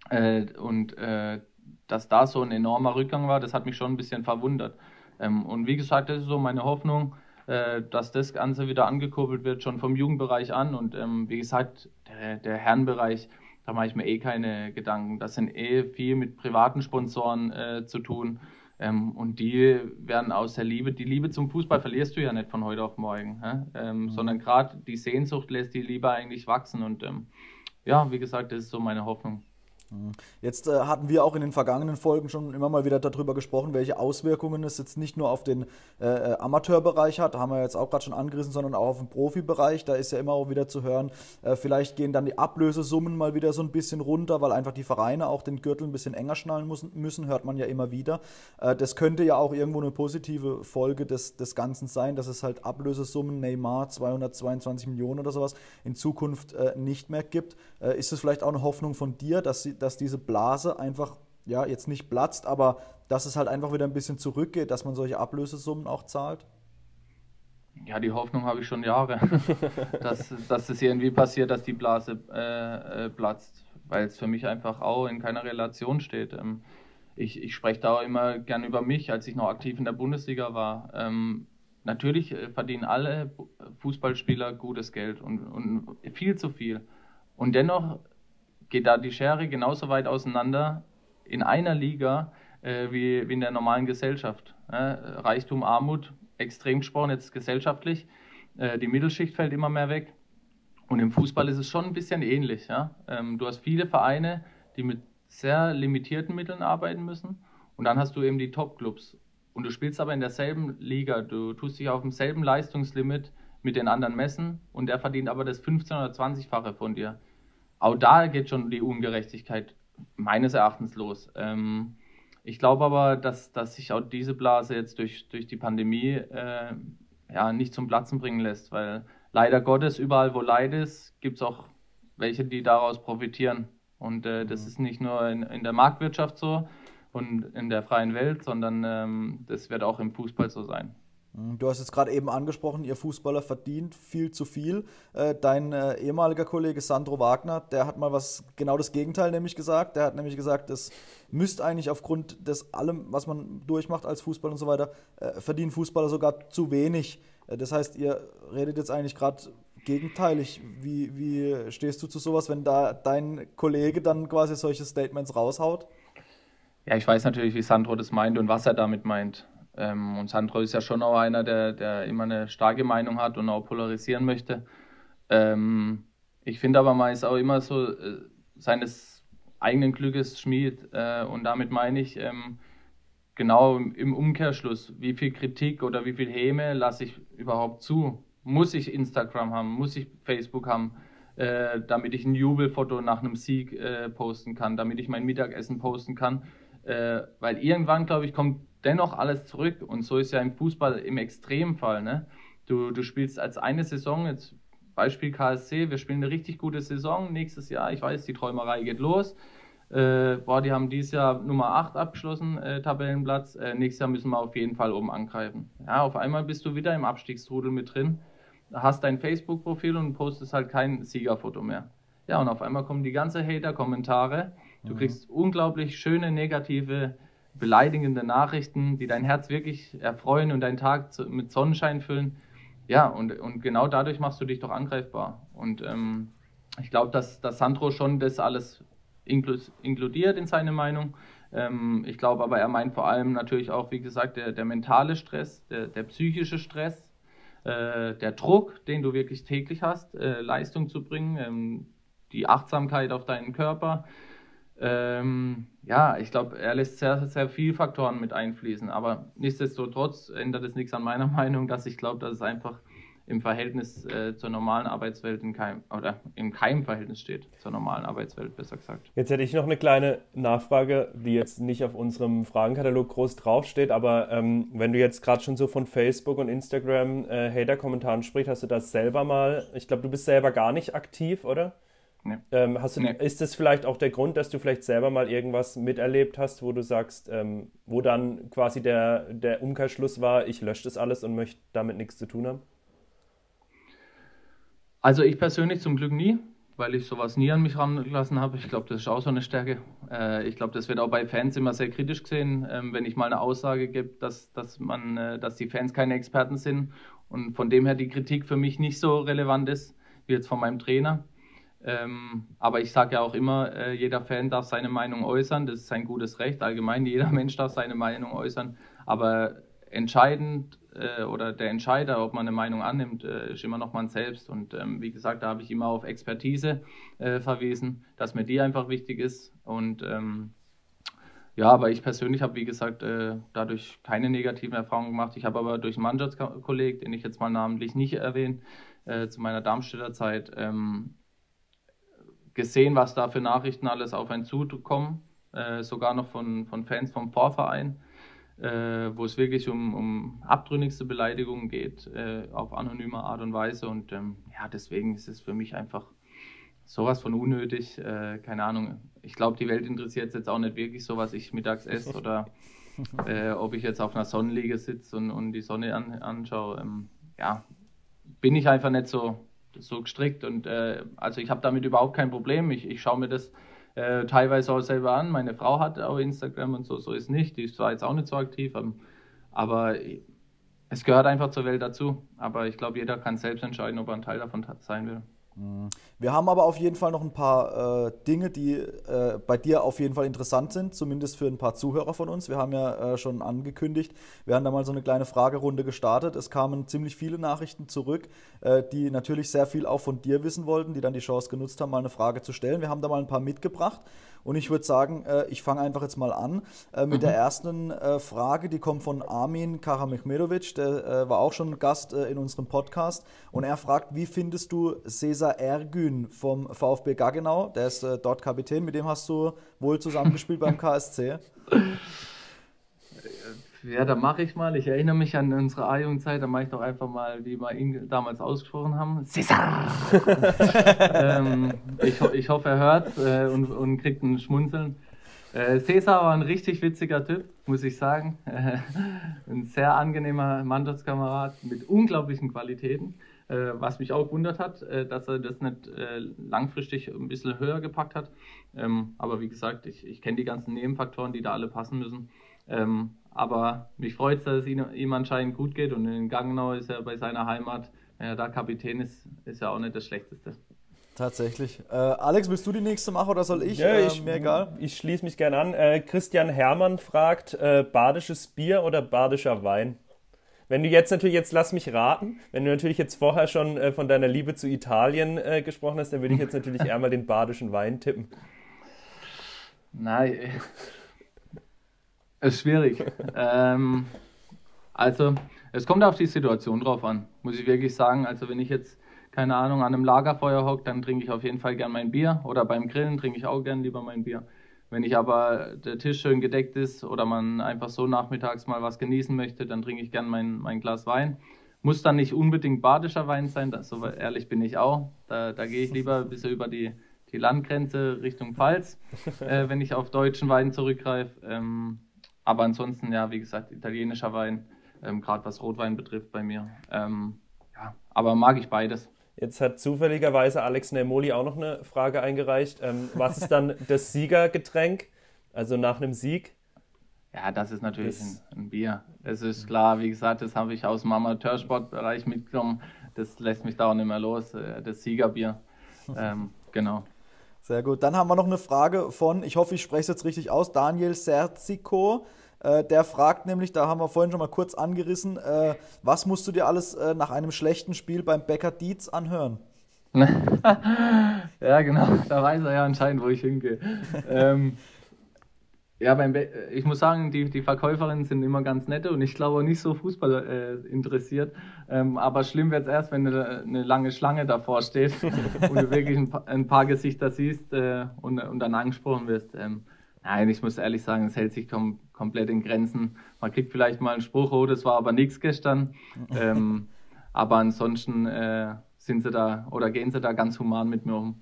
Äh, und äh, dass da so ein enormer Rückgang war, das hat mich schon ein bisschen verwundert. Ähm, und wie gesagt, das ist so meine Hoffnung, äh, dass das Ganze wieder angekurbelt wird, schon vom Jugendbereich an. Und ähm, wie gesagt, der, der Herrenbereich, da mache ich mir eh keine Gedanken. Das sind eh viel mit privaten Sponsoren äh, zu tun. Ähm, und die werden aus der Liebe, die Liebe zum Fußball verlierst du ja nicht von heute auf morgen, ähm, mhm. sondern gerade die Sehnsucht lässt die Liebe eigentlich wachsen. Und ähm, ja, wie gesagt, das ist so meine Hoffnung. Jetzt äh, hatten wir auch in den vergangenen Folgen schon immer mal wieder darüber gesprochen, welche Auswirkungen es jetzt nicht nur auf den äh, äh Amateurbereich hat, haben wir jetzt auch gerade schon angerissen, sondern auch auf den Profibereich. Da ist ja immer auch wieder zu hören, äh, vielleicht gehen dann die Ablösesummen mal wieder so ein bisschen runter, weil einfach die Vereine auch den Gürtel ein bisschen enger schnallen müssen, müssen hört man ja immer wieder. Äh, das könnte ja auch irgendwo eine positive Folge des, des Ganzen sein, dass es halt Ablösesummen, Neymar 222 Millionen oder sowas in Zukunft äh, nicht mehr gibt. Ist es vielleicht auch eine Hoffnung von dir, dass sie dass diese Blase einfach, ja, jetzt nicht platzt, aber dass es halt einfach wieder ein bisschen zurückgeht, dass man solche Ablösesummen auch zahlt? Ja, die Hoffnung habe ich schon Jahre, dass, dass es irgendwie passiert, dass die Blase äh, äh, platzt, weil es für mich einfach auch in keiner Relation steht. Ähm, ich, ich spreche da auch immer gern über mich, als ich noch aktiv in der Bundesliga war. Ähm, natürlich äh, verdienen alle Fußballspieler gutes Geld und, und viel zu viel. Und dennoch geht da die Schere genauso weit auseinander in einer Liga äh, wie, wie in der normalen Gesellschaft. Äh, Reichtum, Armut, extrem gesprochen jetzt gesellschaftlich. Äh, die Mittelschicht fällt immer mehr weg. Und im Fußball ist es schon ein bisschen ähnlich. Ja? Ähm, du hast viele Vereine, die mit sehr limitierten Mitteln arbeiten müssen. Und dann hast du eben die Top-Clubs. Und du spielst aber in derselben Liga. Du tust dich auf demselben Leistungslimit mit den anderen messen und der verdient aber das 15- oder 20-fache von dir auch da geht schon die Ungerechtigkeit meines Erachtens los. Ähm, ich glaube aber, dass, dass sich auch diese Blase jetzt durch, durch die Pandemie äh, ja, nicht zum Platzen bringen lässt, weil leider Gottes, überall wo Leid ist, gibt es auch welche, die daraus profitieren. Und äh, das mhm. ist nicht nur in, in der Marktwirtschaft so und in der freien Welt, sondern ähm, das wird auch im Fußball so sein. Mhm. Du hast jetzt gerade eben angesprochen, ihr Fußballer verdient viel zu viel. Äh, dein äh, ehemaliger Kollege Sandro Wagner, der hat mal was genau das Gegenteil nämlich gesagt. Der hat nämlich gesagt, es müsste eigentlich aufgrund des allem, was man durchmacht als Fußballer und so weiter, äh, verdienen Fußballer sogar zu wenig. Das heißt, ihr redet jetzt eigentlich gerade gegenteilig. Wie, wie stehst du zu sowas, wenn da dein Kollege dann quasi solche Statements raushaut? Ja, ich weiß natürlich, wie Sandro das meint und was er damit meint. Ähm, und Sandro ist ja schon auch einer, der, der immer eine starke Meinung hat und auch polarisieren möchte. Ähm, ich finde aber, man ist auch immer so äh, seines eigenen Glückes Schmied. Äh, und damit meine ich ähm, genau im Umkehrschluss, wie viel Kritik oder wie viel Häme lasse ich überhaupt zu? Muss ich Instagram haben? Muss ich Facebook haben? Äh, damit ich ein Jubelfoto nach einem Sieg äh, posten kann, damit ich mein Mittagessen posten kann. Äh, weil irgendwann, glaube ich, kommt dennoch alles zurück. Und so ist ja im Fußball im Extremfall. Ne? Du, du spielst als eine Saison, jetzt Beispiel KSC, wir spielen eine richtig gute Saison nächstes Jahr. Ich weiß, die Träumerei geht los. äh, boah, die haben dieses Jahr Nummer 8 abgeschlossen, äh, Tabellenplatz, äh, nächstes Jahr müssen wir auf jeden Fall oben angreifen. Ja, auf einmal bist du wieder im Abstiegstrudel mit drin, hast dein Facebook-Profil und postest halt kein Siegerfoto mehr. Ja, und auf einmal kommen die ganzen Hater-Kommentare. Du mhm. kriegst unglaublich schöne, negative, beleidigende Nachrichten, die dein Herz wirklich erfreuen und deinen Tag mit Sonnenschein füllen. Ja, und, und genau dadurch machst du dich doch angreifbar. Und ähm, ich glaube, dass, dass Sandro schon das alles inkludiert in seine Meinung. Ähm, ich glaube aber, er meint vor allem natürlich auch, wie gesagt, der, der mentale Stress, der, der psychische Stress, äh, der Druck, den du wirklich täglich hast, äh, Leistung zu bringen, ähm, die Achtsamkeit auf deinen Körper. Ähm, ja, ich glaube, er lässt sehr, sehr viele Faktoren mit einfließen. Aber nichtsdestotrotz ändert es nichts an meiner Meinung, dass ich glaube, dass es einfach im Verhältnis äh, zur normalen Arbeitswelt in keinem oder in keinem Verhältnis steht zur normalen Arbeitswelt, besser gesagt. Jetzt hätte ich noch eine kleine Nachfrage, die jetzt nicht auf unserem Fragenkatalog groß draufsteht, aber ähm, wenn du jetzt gerade schon so von Facebook und Instagram äh, Hater-Kommentaren sprichst, hast du das selber mal, ich glaube, du bist selber gar nicht aktiv, oder? Nee. Ähm, hast du, nee. Ist das vielleicht auch der Grund, dass du vielleicht selber mal irgendwas miterlebt hast, wo du sagst, ähm, wo dann quasi der, der Umkehrschluss war, ich lösche das alles und möchte damit nichts zu tun haben? Also ich persönlich zum Glück nie, weil ich sowas nie an mich rangelassen habe. Ich glaube, das ist auch so eine Stärke. Äh, ich glaube, das wird auch bei Fans immer sehr kritisch gesehen, ähm, wenn ich mal eine Aussage gebe, dass, dass, man, äh, dass die Fans keine Experten sind und von dem her die Kritik für mich nicht so relevant ist wie jetzt von meinem Trainer. Ähm, aber ich sage ja auch immer, äh, jeder Fan darf seine Meinung äußern, das ist sein gutes Recht. Allgemein, jeder Mensch darf seine Meinung äußern. Aber entscheidend äh, oder der Entscheider, ob man eine Meinung annimmt, äh, ist immer noch man selbst. Und ähm, wie gesagt, da habe ich immer auf Expertise äh, verwiesen, dass mir die einfach wichtig ist. Und ähm, ja, aber ich persönlich habe, wie gesagt, äh, dadurch keine negativen Erfahrungen gemacht. Ich habe aber durch einen Mannschaftskollegen, den ich jetzt mal namentlich nicht erwähne, äh, zu meiner Darmstädter Zeit, ähm, gesehen, was da für Nachrichten alles auf einen zukommen, äh, sogar noch von, von Fans vom Vorverein äh, wo es wirklich um, um abtrünnigste Beleidigungen geht, äh, auf anonyme Art und Weise. Und ähm, ja, deswegen ist es für mich einfach sowas von unnötig. Äh, keine Ahnung. Ich glaube, die Welt interessiert jetzt auch nicht wirklich so, was ich mittags esse oder äh, ob ich jetzt auf einer Sonnenliege sitze und, und die Sonne an, anschaue. Ähm, ja, bin ich einfach nicht so, so gestrickt. Und äh, also ich habe damit überhaupt kein Problem. Ich, ich schaue mir das äh, teilweise auch selber an. Meine Frau hat auch Instagram und so, so ist nicht. Die ist zwar jetzt auch nicht so aktiv, ähm, aber es gehört einfach zur Welt dazu. Aber ich glaube, jeder kann selbst entscheiden, ob er ein Teil davon sein will. Mhm. Wir haben aber auf jeden Fall noch ein paar äh, Dinge, die äh, bei dir auf jeden Fall interessant sind, zumindest für ein paar Zuhörer von uns. Wir haben ja äh, schon angekündigt, wir haben da mal so eine kleine Fragerunde gestartet. Es kamen ziemlich viele Nachrichten zurück, äh, die natürlich sehr viel auch von dir wissen wollten, die dann die Chance genutzt haben, mal eine Frage zu stellen. Wir haben da mal ein paar mitgebracht. Und ich würde sagen, äh, ich fange einfach jetzt mal an äh, mit mhm. der ersten äh, Frage. Die kommt von Armin Karamechmedovic, der äh, war auch schon Gast äh, in unserem Podcast. Und er fragt, wie findest du Cesar Ergün vom VfB Gaggenau? Der ist dort Kapitän. Mit dem hast du wohl zusammengespielt beim KSC. Ja, da mache ich mal. Ich erinnere mich an unsere A-Jugendzeit. Da mache ich doch einfach mal, wie wir ihn damals ausgesprochen haben. César! ähm, ich, ich hoffe, er hört äh, und, und kriegt ein Schmunzeln. Äh, César war ein richtig witziger Typ, muss ich sagen. Äh, ein sehr angenehmer Mannschaftskamerad mit unglaublichen Qualitäten. Äh, was mich auch gewundert hat, äh, dass er das nicht äh, langfristig ein bisschen höher gepackt hat. Ähm, aber wie gesagt, ich, ich kenne die ganzen Nebenfaktoren, die da alle passen müssen. Ähm, aber mich freut es, dass es ihm anscheinend gut geht und in Gangnau ist er bei seiner Heimat. Wenn er da Kapitän ist, ist ja auch nicht das Schlechteste. Tatsächlich. Äh, Alex, willst du die nächste machen oder soll ich? Ja, äh, ich mir egal. Ich schließe mich gerne an. Äh, Christian Hermann fragt: äh, Badisches Bier oder badischer Wein? Wenn du jetzt natürlich, jetzt lass mich raten, wenn du natürlich jetzt vorher schon äh, von deiner Liebe zu Italien äh, gesprochen hast, dann würde ich jetzt natürlich eher mal den badischen Wein tippen. Nein, ist schwierig. ähm, also, es kommt auf die Situation drauf an, muss ich wirklich sagen. Also, wenn ich jetzt, keine Ahnung, an einem Lagerfeuer hocke, dann trinke ich auf jeden Fall gern mein Bier. Oder beim Grillen trinke ich auch gern lieber mein Bier. Wenn ich aber der Tisch schön gedeckt ist oder man einfach so nachmittags mal was genießen möchte, dann trinke ich gern mein, mein Glas Wein. Muss dann nicht unbedingt badischer Wein sein, das, so ehrlich bin ich auch. Da, da gehe ich lieber ein bisschen über die, die Landgrenze Richtung Pfalz, äh, wenn ich auf deutschen Wein zurückgreife. Ähm, aber ansonsten, ja, wie gesagt, italienischer Wein, ähm, gerade was Rotwein betrifft bei mir. Ähm, ja, aber mag ich beides. Jetzt hat zufälligerweise Alex Nemoli auch noch eine Frage eingereicht. Ähm, was ist dann das Siegergetränk? Also nach einem Sieg? Ja, das ist natürlich das ein, ein, Bier. Es ist klar, wie gesagt, das habe ich aus dem Amateursportbereich mitgenommen. Das lässt mich da auch nicht mehr los. Äh, das Siegerbier. Ähm, genau. Sehr gut. Dann haben wir noch eine Frage von, ich hoffe, ich spreche es jetzt richtig aus, Daniel Serzico. Äh, der fragt nämlich, da haben wir vorhin schon mal kurz angerissen, äh, was musst du dir alles äh, nach einem schlechten Spiel beim Bäcker Dietz anhören? ja, genau, da weiß er ja anscheinend, wo ich hingehe. ähm, ja, beim Be ich muss sagen, die, die Verkäuferinnen sind immer ganz nette und ich glaube nicht so Fußball äh, interessiert. Ähm, aber schlimm wird es erst, wenn eine, eine, lange Schlange davor steht und du wirklich ein paar, ein paar Gesichter siehst äh, und, und, dann angesprochen wirst. Ähm, nein, ich muss ehrlich sagen, es hält sich kom komplett in Grenzen. Man kriegt vielleicht mal einen Spruch, oh, das war aber nichts gestern. Ähm, aber ansonsten äh, sind sie da oder gehen sie da ganz human mit mir um.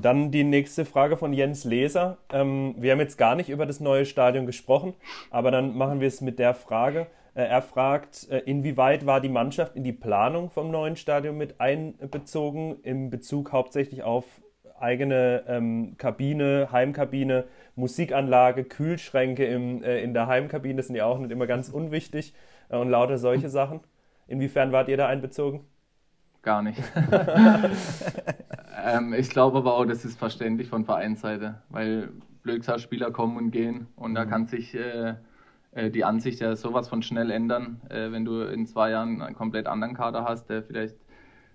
Dann die nächste Frage von Jens Leser. Ähm, wir haben jetzt gar nicht über das neue Stadion gesprochen, aber dann machen wir es mit der Frage. Äh, er fragt, äh, inwieweit war die Mannschaft in die Planung vom neuen Stadion mit einbezogen, im Bezug hauptsächlich auf eigene ähm, Kabine, Heimkabine, Musikanlage, Kühlschränke im, äh, in der Heimkabine, das sind ja auch nicht immer ganz unwichtig äh, und lauter solche Sachen. Inwiefern wart ihr da einbezogen? Gar nicht. ähm, ich glaube aber auch, das ist verständlich von Vereinsseite, weil Blödsau-Spieler kommen und gehen und mhm. da kann sich äh, äh, die Ansicht ja sowas von schnell ändern, äh, wenn du in zwei Jahren einen komplett anderen Kader hast, der vielleicht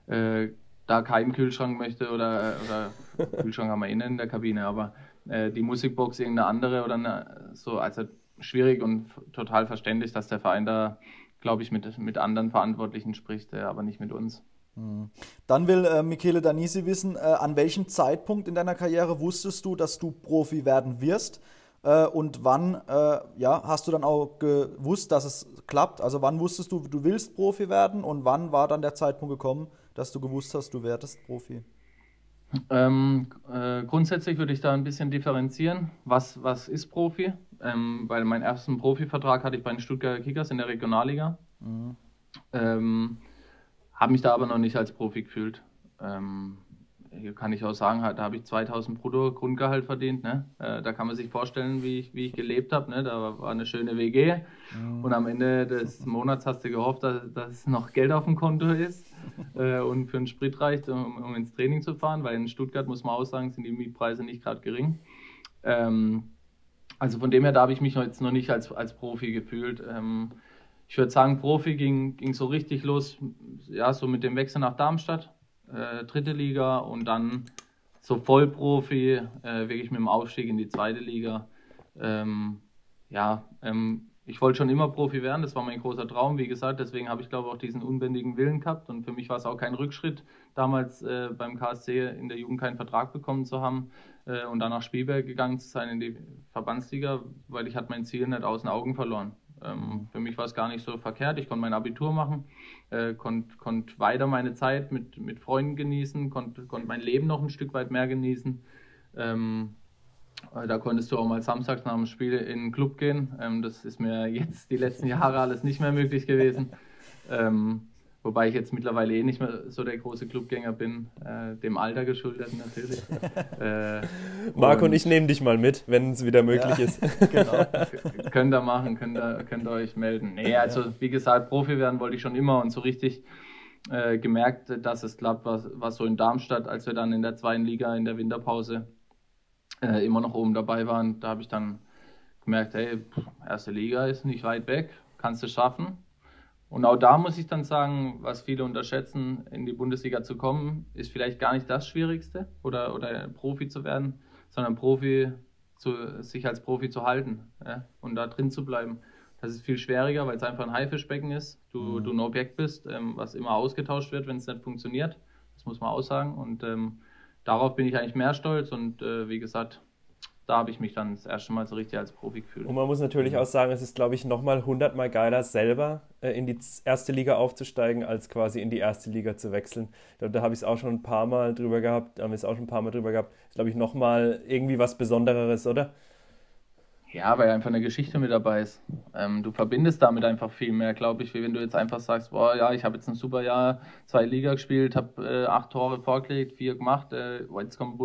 äh, da keinen Kühlschrank möchte oder, oder Kühlschrank haben wir innen in der Kabine, aber äh, die Musikbox irgendeine andere oder eine, so, also schwierig und total verständlich, dass der Verein da, glaube ich, mit, mit anderen Verantwortlichen spricht, aber nicht mit uns. Mhm. Dann will äh, Michele Danisi wissen, äh, an welchem Zeitpunkt in deiner Karriere wusstest du, dass du Profi werden wirst? Äh, und wann äh, ja, hast du dann auch gewusst, dass es klappt? Also wann wusstest du, du willst Profi werden und wann war dann der Zeitpunkt gekommen, dass du gewusst hast, du werdest Profi? Ähm, äh, grundsätzlich würde ich da ein bisschen differenzieren. Was, was ist Profi? Ähm, weil meinen ersten Profivertrag hatte ich bei den Stuttgarter Kickers in der Regionalliga. Mhm. Ähm, habe mich da aber noch nicht als Profi gefühlt. Ähm, hier kann ich auch sagen, da habe ich 2000 brutto Grundgehalt verdient. Ne? Äh, da kann man sich vorstellen, wie ich, wie ich gelebt habe. Ne? Da war eine schöne WG mhm. und am Ende des Monats hast du gehofft, dass, dass noch Geld auf dem Konto ist äh, und für einen Sprit reicht, um, um, ins Training zu fahren, weil in Stuttgart, muss man auch sagen, sind die Mietpreise nicht gerade gering. Ähm, also von dem her, da habe ich mich jetzt noch nicht als, als Profi gefühlt. Ähm, ich würde sagen, Profi ging, ging so richtig los, ja, so mit dem Wechsel nach Darmstadt, äh, dritte Liga und dann so Vollprofi, äh, wirklich mit dem Aufstieg in die zweite Liga. Ähm, ja, ähm, ich wollte schon immer Profi werden, das war mein großer Traum, wie gesagt, deswegen habe ich glaube auch diesen unbändigen Willen gehabt und für mich war es auch kein Rückschritt, damals äh, beim KSC in der Jugend keinen Vertrag bekommen zu haben äh, und dann nach Spielberg gegangen zu sein in die Verbandsliga, weil ich hatte mein Ziel nicht aus den Augen verloren. Ähm, für mich war es gar nicht so verkehrt. Ich konnte mein Abitur machen, äh, konnte konnt weiter meine Zeit mit, mit Freunden genießen, konnte konnt mein Leben noch ein Stück weit mehr genießen. Ähm, äh, da konntest du auch mal samstags nach dem Spiel in den Club gehen. Ähm, das ist mir jetzt die letzten Jahre alles nicht mehr möglich gewesen. Wobei ich jetzt mittlerweile eh nicht mehr so der große Clubgänger bin, äh, dem Alter geschuldet natürlich. äh, Marco und, ich nehmen dich mal mit, wenn es wieder möglich ja, ist. genau. könnt ihr machen, könnt ihr, könnt ihr euch melden. Nee, also wie gesagt, Profi werden wollte ich schon immer und so richtig äh, gemerkt, dass es klappt, was, was so in Darmstadt, als wir dann in der zweiten Liga in der Winterpause äh, immer noch oben dabei waren, da habe ich dann gemerkt, hey, erste Liga ist nicht weit weg, kannst du schaffen und auch da muss ich dann sagen, was viele unterschätzen, in die Bundesliga zu kommen, ist vielleicht gar nicht das Schwierigste oder, oder Profi zu werden, sondern Profi zu, sich als Profi zu halten ja, und da drin zu bleiben. Das ist viel schwieriger, weil es einfach ein Haifischbecken ist. Du, mhm. du ein Objekt bist, ähm, was immer ausgetauscht wird, wenn es nicht funktioniert. Das muss man auch sagen. Und ähm, darauf bin ich eigentlich mehr stolz. Und äh, wie gesagt, da habe ich mich dann das erste Mal so richtig als Profi gefühlt. Und man muss natürlich auch sagen, es ist, glaube ich, nochmal hundertmal geiler, selber äh, in die erste Liga aufzusteigen, als quasi in die erste Liga zu wechseln. Da, da habe ich es auch schon ein paar Mal drüber gehabt, da haben wir es auch schon ein paar Mal drüber gehabt. Ist, glaube ich, nochmal irgendwie was Besondereres, oder? Ja, weil einfach eine Geschichte mit dabei ist. Ähm, du verbindest damit einfach viel mehr, glaube ich, wie wenn du jetzt einfach sagst, boah, ja, ich habe jetzt ein super Jahr, zwei Liga gespielt, habe äh, acht Tore vorgelegt, vier gemacht, äh, jetzt kommt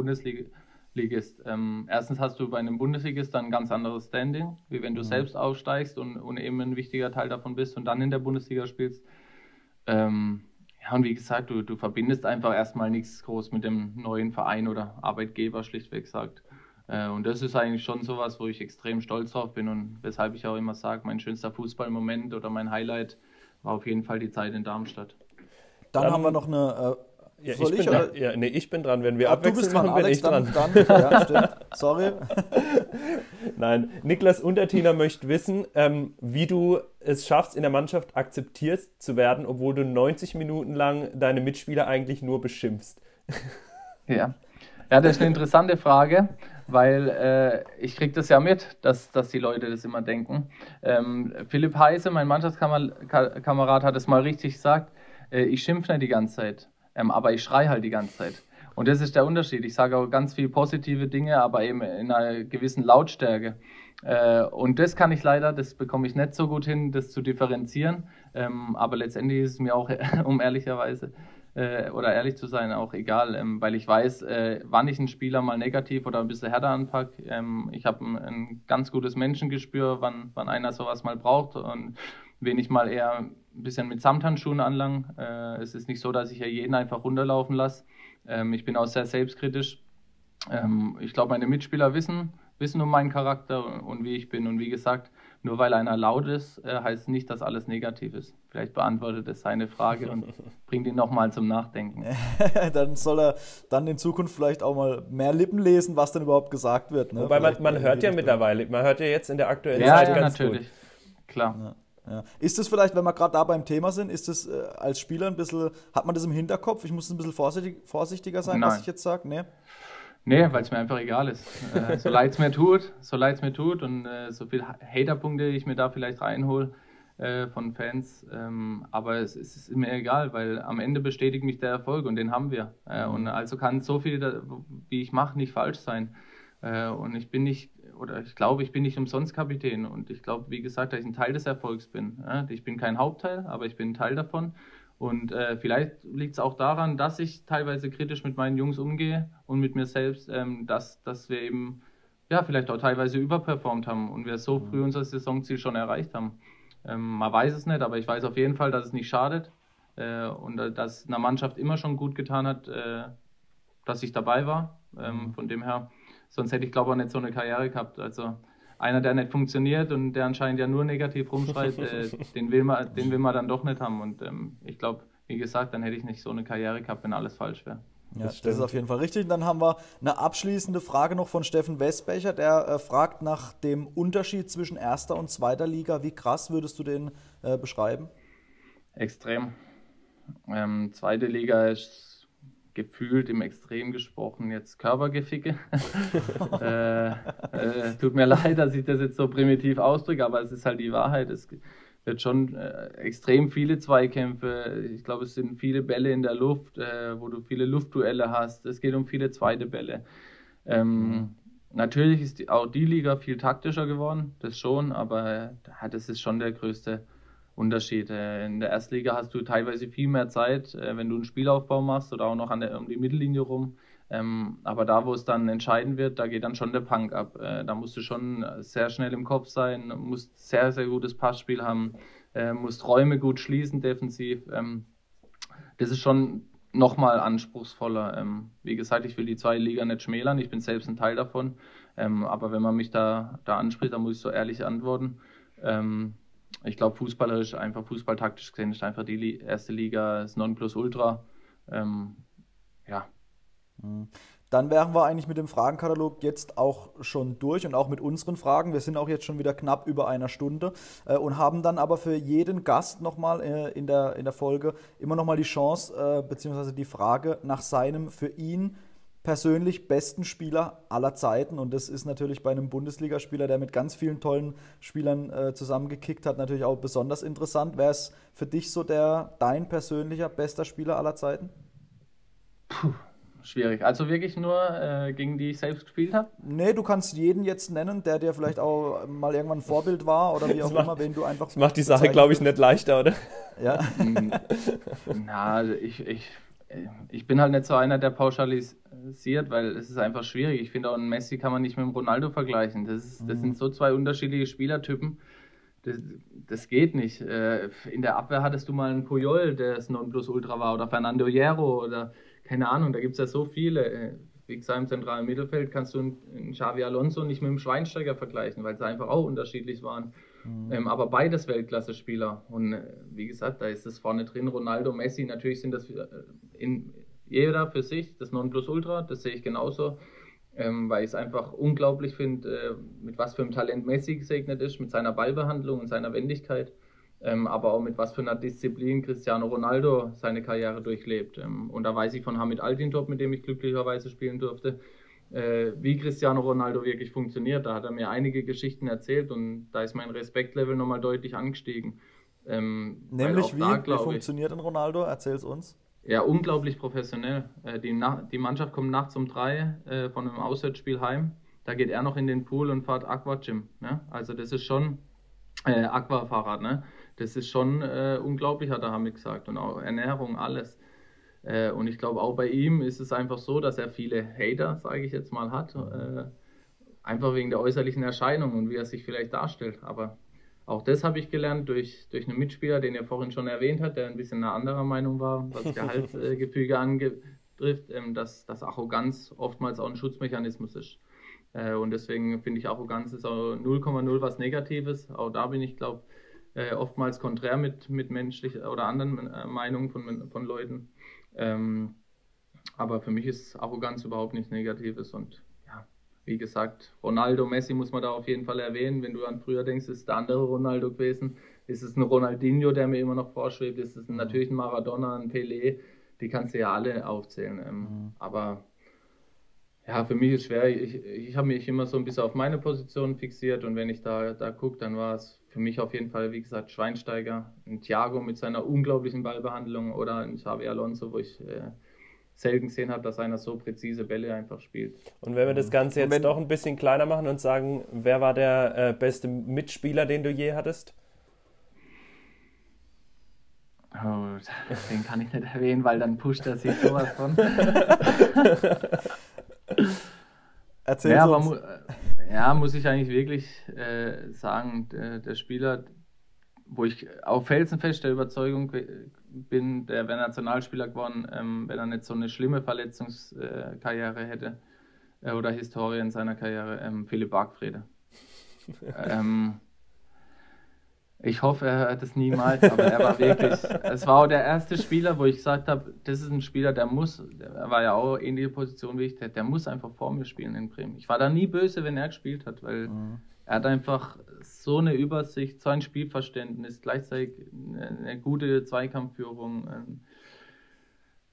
Bundesligist. Ähm, erstens hast du bei einem Bundesligist dann ein ganz anderes Standing, wie wenn du mhm. selbst aufsteigst und, und, eben ein wichtiger Teil davon bist und dann in der Bundesliga spielst. Ähm, ja, und wie gesagt, du, du verbindest einfach erstmal nichts groß mit dem neuen Verein oder Arbeitgeber, schlichtweg gesagt. Äh, und das ist eigentlich schon sowas, wo ich extrem stolz drauf bin und weshalb ich auch immer sage, mein schönster Fußballmoment oder mein Highlight war auf jeden Fall die Zeit in Darmstadt. Dann um, haben wir noch eine. Ja, ich, ich, bin dran, ja, nee, ich bin dran. Wenn wir ah, abwechseln machen, bin Alex, ich dran. Dann, dann, ja, stimmt. Sorry. Nein, Niklas Untertiner möchte wissen, ähm, wie du es schaffst, in der Mannschaft akzeptiert zu werden, obwohl du 90 Minuten lang deine Mitspieler eigentlich nur beschimpfst. Ja, ja das ist eine interessante Frage weil äh, ich kriege das ja mit, dass, dass die Leute das immer denken. Ähm, Philipp Heise, mein Mannschaftskamerad, hat es mal richtig gesagt, äh, ich schimpfe nicht die ganze Zeit, ähm, aber ich schreie halt die ganze Zeit. Und das ist der Unterschied. Ich sage auch ganz viele positive Dinge, aber eben in einer gewissen Lautstärke. Äh, und das kann ich leider, das bekomme ich nicht so gut hin, das zu differenzieren. Ähm, aber letztendlich ist es mir auch, um ehrlicherweise, äh, oder ehrlich zu sein, auch egal, ähm, weil ich weiß, äh, wann ich einen Spieler mal negativ oder ein bisschen härter anpacke. Ähm, ich habe ein, ein, ganz gutes Menschengespür, wann, wann einer sowas mal braucht und wen ich mal eher ein bisschen mit Samthandschuhen anlang. Äh, es ist nicht so, dass ich ja jeden einfach runterlaufen lasse. Ähm, ich bin auch sehr selbstkritisch. Ähm, ich glaube, meine Mitspieler wissen, wissen um meinen Charakter und wie ich bin. Und wie gesagt, nur weil einer laut ist, äh, heißt nicht, dass alles negativ ist. Vielleicht beantwortet es seine Frage und bringt ihn nochmal zum Nachdenken. dann soll er dann in Zukunft vielleicht auch mal mehr Lippen lesen, was denn überhaupt gesagt wird. Ne? Wobei man, man hört ja mittlerweile, man hört ja jetzt in der aktuellen ja, Zeit ja, ganz natürlich. gut. Klar. Ja. Ja. Ist es vielleicht, wenn wir gerade da beim Thema sind, ist es äh, als Spieler ein bisschen, hat man das im Hinterkopf? Ich muss ein bisschen vorsichtig, vorsichtiger sein, Nein. was ich jetzt sage? Nee. Nee, weil es mir einfach egal ist. Äh, so leid es mir tut, so leid es mir tut und äh, so viele Haterpunkte ich mir da vielleicht reinhole äh, von Fans. Ähm, aber es, es, ist mir egal, weil am Ende bestätigt mich der Erfolg und den haben wir. Äh, mhm. Und also kann so viel, wie ich mache, nicht falsch sein. Äh, und ich bin nicht, oder ich glaube, ich bin nicht umsonst Kapitän. Und ich glaube, wie gesagt, dass ich ein Teil des Erfolgs bin. Ich bin kein Hauptteil, aber ich bin ein Teil davon. Und äh, vielleicht liegt es auch daran, dass ich teilweise kritisch mit meinen Jungs umgehe und mit mir selbst, ähm, dass, dass wir eben ja vielleicht auch teilweise überperformt haben und wir so früh mhm. unser Saisonziel schon erreicht haben. Ähm, man weiß es nicht, aber ich weiß auf jeden Fall, dass es nicht schadet äh, und äh, dass einer Mannschaft immer schon gut getan hat, äh, dass ich dabei war. Ähm, mhm. von dem her, sonst hätte ich glaube ich auch nicht so eine Karriere gehabt. Also einer, der nicht funktioniert und der anscheinend ja nur negativ rumschreit, äh, den, will man, den will man dann doch nicht haben. Und ähm, ich glaube, wie gesagt, dann hätte ich nicht so eine Karriere gehabt, wenn alles falsch wäre. Ja, das, das, ist auf jeden Fall richtig. Und dann haben wir eine abschließende Frage noch von Steffen Westbecher, der äh, fragt nach dem Unterschied zwischen erster und zweiter Liga. Wie krass würdest du den äh, beschreiben? Extrem. Ähm, zweite Liga ist gefühlt im Extrem gesprochen jetzt Körpergeficke. äh, äh, tut mir leid, dass ich das jetzt so primitiv ausdrücke, aber es ist halt die Wahrheit. Es wird schon äh, extrem viele Zweikämpfe. Ich glaube, es sind viele Bälle in der Luft, äh, wo du viele Luftduelle hast. Es geht um viele zweite Bälle. Ähm, mhm. Natürlich ist die, auch die Liga viel taktischer geworden, das schon, aber das ist schon der größte Unterschied. Äh, in der Erstliga hast du teilweise viel mehr Zeit, äh, wenn du einen Spielaufbau machst oder auch noch an der, um die Mittellinie rum. Ähm, aber da, wo es dann entscheiden wird, da geht dann schon der Punk ab. Äh, da musst du schon sehr schnell im Kopf sein, musst sehr, sehr gutes Passspiel haben, musst Räume gut schließen defensiv. Ähm, das ist schon nochmal anspruchsvoller. Ähm, wie gesagt, ich will die zwei Liga nicht schmälern, ich bin selbst ein Teil davon. aber wenn man mich da, da anspricht, dann muss ich so ehrlich antworten ich glaube, fußballerisch, einfach fußballtaktisch gesehen, ist einfach die erste Liga das Nonplusultra. Ähm, ja. Mhm. Dann wären wir eigentlich mit dem Fragenkatalog jetzt auch schon durch und auch mit unseren Fragen. Wir sind auch jetzt schon wieder knapp über einer Stunde äh, und haben dann aber für jeden Gast nochmal äh, in, der, in der Folge immer nochmal die Chance, äh, beziehungsweise die Frage nach seinem für ihn persönlich besten Spieler aller Zeiten. Und das ist natürlich bei einem Bundesligaspieler, der mit ganz vielen tollen Spielern äh, zusammengekickt hat, natürlich auch besonders interessant. Wäre es für dich so der dein persönlicher bester Spieler aller Zeiten? Puh, schwierig. Also wirklich nur äh, gegen die ich selbst gespielt habe? Nee, du kannst jeden jetzt nennen, der dir vielleicht auch mal irgendwann ein Vorbild war oder wie auch macht, immer, wen du einfach. Das macht die Sache, glaube ich, nicht leichter, oder? Ja. Na, also ich, ich, ich bin halt nicht so einer, der pauschalisiert, weil es ist einfach schwierig. Ich finde auch einen Messi kann man nicht mit dem Ronaldo vergleichen. Das, ist, das sind so zwei unterschiedliche Spielertypen. Das, das, geht nicht. Äh, in der Abwehr hattest du mal einen Puyol, der das Nonplusultra war, oder Fernando Hierro oder keine Ahnung, da gibt es ja so viele. Äh, wie gesagt, im zentralen Mittelfeld kannst du einen Xavi Alonso nicht mit dem Schweinsteiger vergleichen, weil sie einfach auch unterschiedlich waren. Mhm. Ähm, aber beides Weltklasse-Spieler. Und äh, wie gesagt, da ist es vorne drin. Ronaldo, Messi, natürlich sind das äh, in, jeder für sich das Nonplusultra, das sehe ich genauso. Ähm, weil ich es einfach unglaublich finde, äh, mit was für einem Talent Messi gesegnet ist, mit seiner Ballbehandlung und seiner Wendigkeit ähm, aber auch mit was für einer Disziplin Cristiano Ronaldo seine Karriere durchlebt. Ähm, und da weiß ich von Hamid Altintop, mit dem ich glücklicherweise spielen durfte, äh, wie Cristiano Ronaldo wirklich funktioniert. Da hat er mir einige Geschichten erzählt und da ist mein Respektlevel nochmal deutlich angestiegen. Ähm, Nämlich wie? Da, wie funktioniert ein Ronaldo? Erzähl es uns. Ja, unglaublich professionell. Äh, die, die, Mannschaft kommt nachts um drei äh, von einem Auswärtsspiel heim. Da geht er noch in den Pool und fährt Aquagym. Ne? Also das ist schon äh, Aquafahrrad. Ne? das ist schon äh, unglaublich, hat der Hamid gesagt. Und auch Ernährung, alles. Äh, und ich glaube, auch bei ihm ist es einfach so, dass er viele Hater, sage ich jetzt mal, hat. Äh, einfach wegen der äußerlichen Erscheinung und wie er sich vielleicht darstellt. Aber auch das habe ich gelernt durch, durch einen Mitspieler, den er vorhin schon erwähnt hat, der ein bisschen eine andere Meinung war, was Gehaltsgefüge angetrifft, ähm, dass, dass Arroganz oftmals auch ein Schutzmechanismus ist. Äh, und deswegen finde ich, Arroganz ist auch 0,0 was Negatives. Auch da bin ich, glaube ich, äh, oftmals konträr mit, mit menschlich oder anderen äh, Meinungen von, von Leuten. Ähm, aber für mich ist Arroganz überhaupt nichts Negatives und ja, wie gesagt, Ronaldo, Messi muss man da auf jeden Fall erwähnen. Wenn du an früher denkst, ist der andere Ronaldo gewesen. Ist es ein Ronaldinho, der mir immer noch vorschwebt? Ist es natürlich ein Maradona, ein Pelé? Die kannst du ja alle aufzählen. Ähm, mhm. Aber ja, für mich ist schwer. Ich, ich habe mich immer so ein bisschen auf meine Position fixiert und wenn ich da, da gucke, dann war es für mich auf jeden Fall, wie gesagt, Schweinsteiger, ein Thiago mit seiner unglaublichen Ballbehandlung oder ein Xavi Alonso, wo ich äh, selten gesehen habe, dass einer so präzise Bälle einfach spielt. Und wenn wir das Ganze jetzt doch ein bisschen kleiner machen und sagen, wer war der äh, beste Mitspieler, den du je hattest? Oh, den kann ich nicht erwähnen, weil dann pusht er sich sowas von. Erzähl ja, uns. Aber, ja, muss ich eigentlich wirklich äh, sagen, der, der, Spieler, wo ich auf felsenfest der Überzeugung bin, der wäre Nationalspieler geworden, ähm, wenn er nicht so eine schlimme Verletzungskarriere hätte äh, oder Historie in seiner Karriere, ähm, Philipp Bargfrede. ähm, ich hoffe, er hört es niemals, aber er war wirklich, es war auch der erste Spieler, wo ich gesagt habe, das ist ein Spieler, der muss, er war ja auch in die Position wie ich, der, der muss einfach vor mir spielen in Bremen. Ich war da nie böse, wenn er gespielt hat, weil mhm. er hat einfach so eine Übersicht, so ein Spielverständnis, gleichzeitig eine, gute Zweikampfführung. Ähm,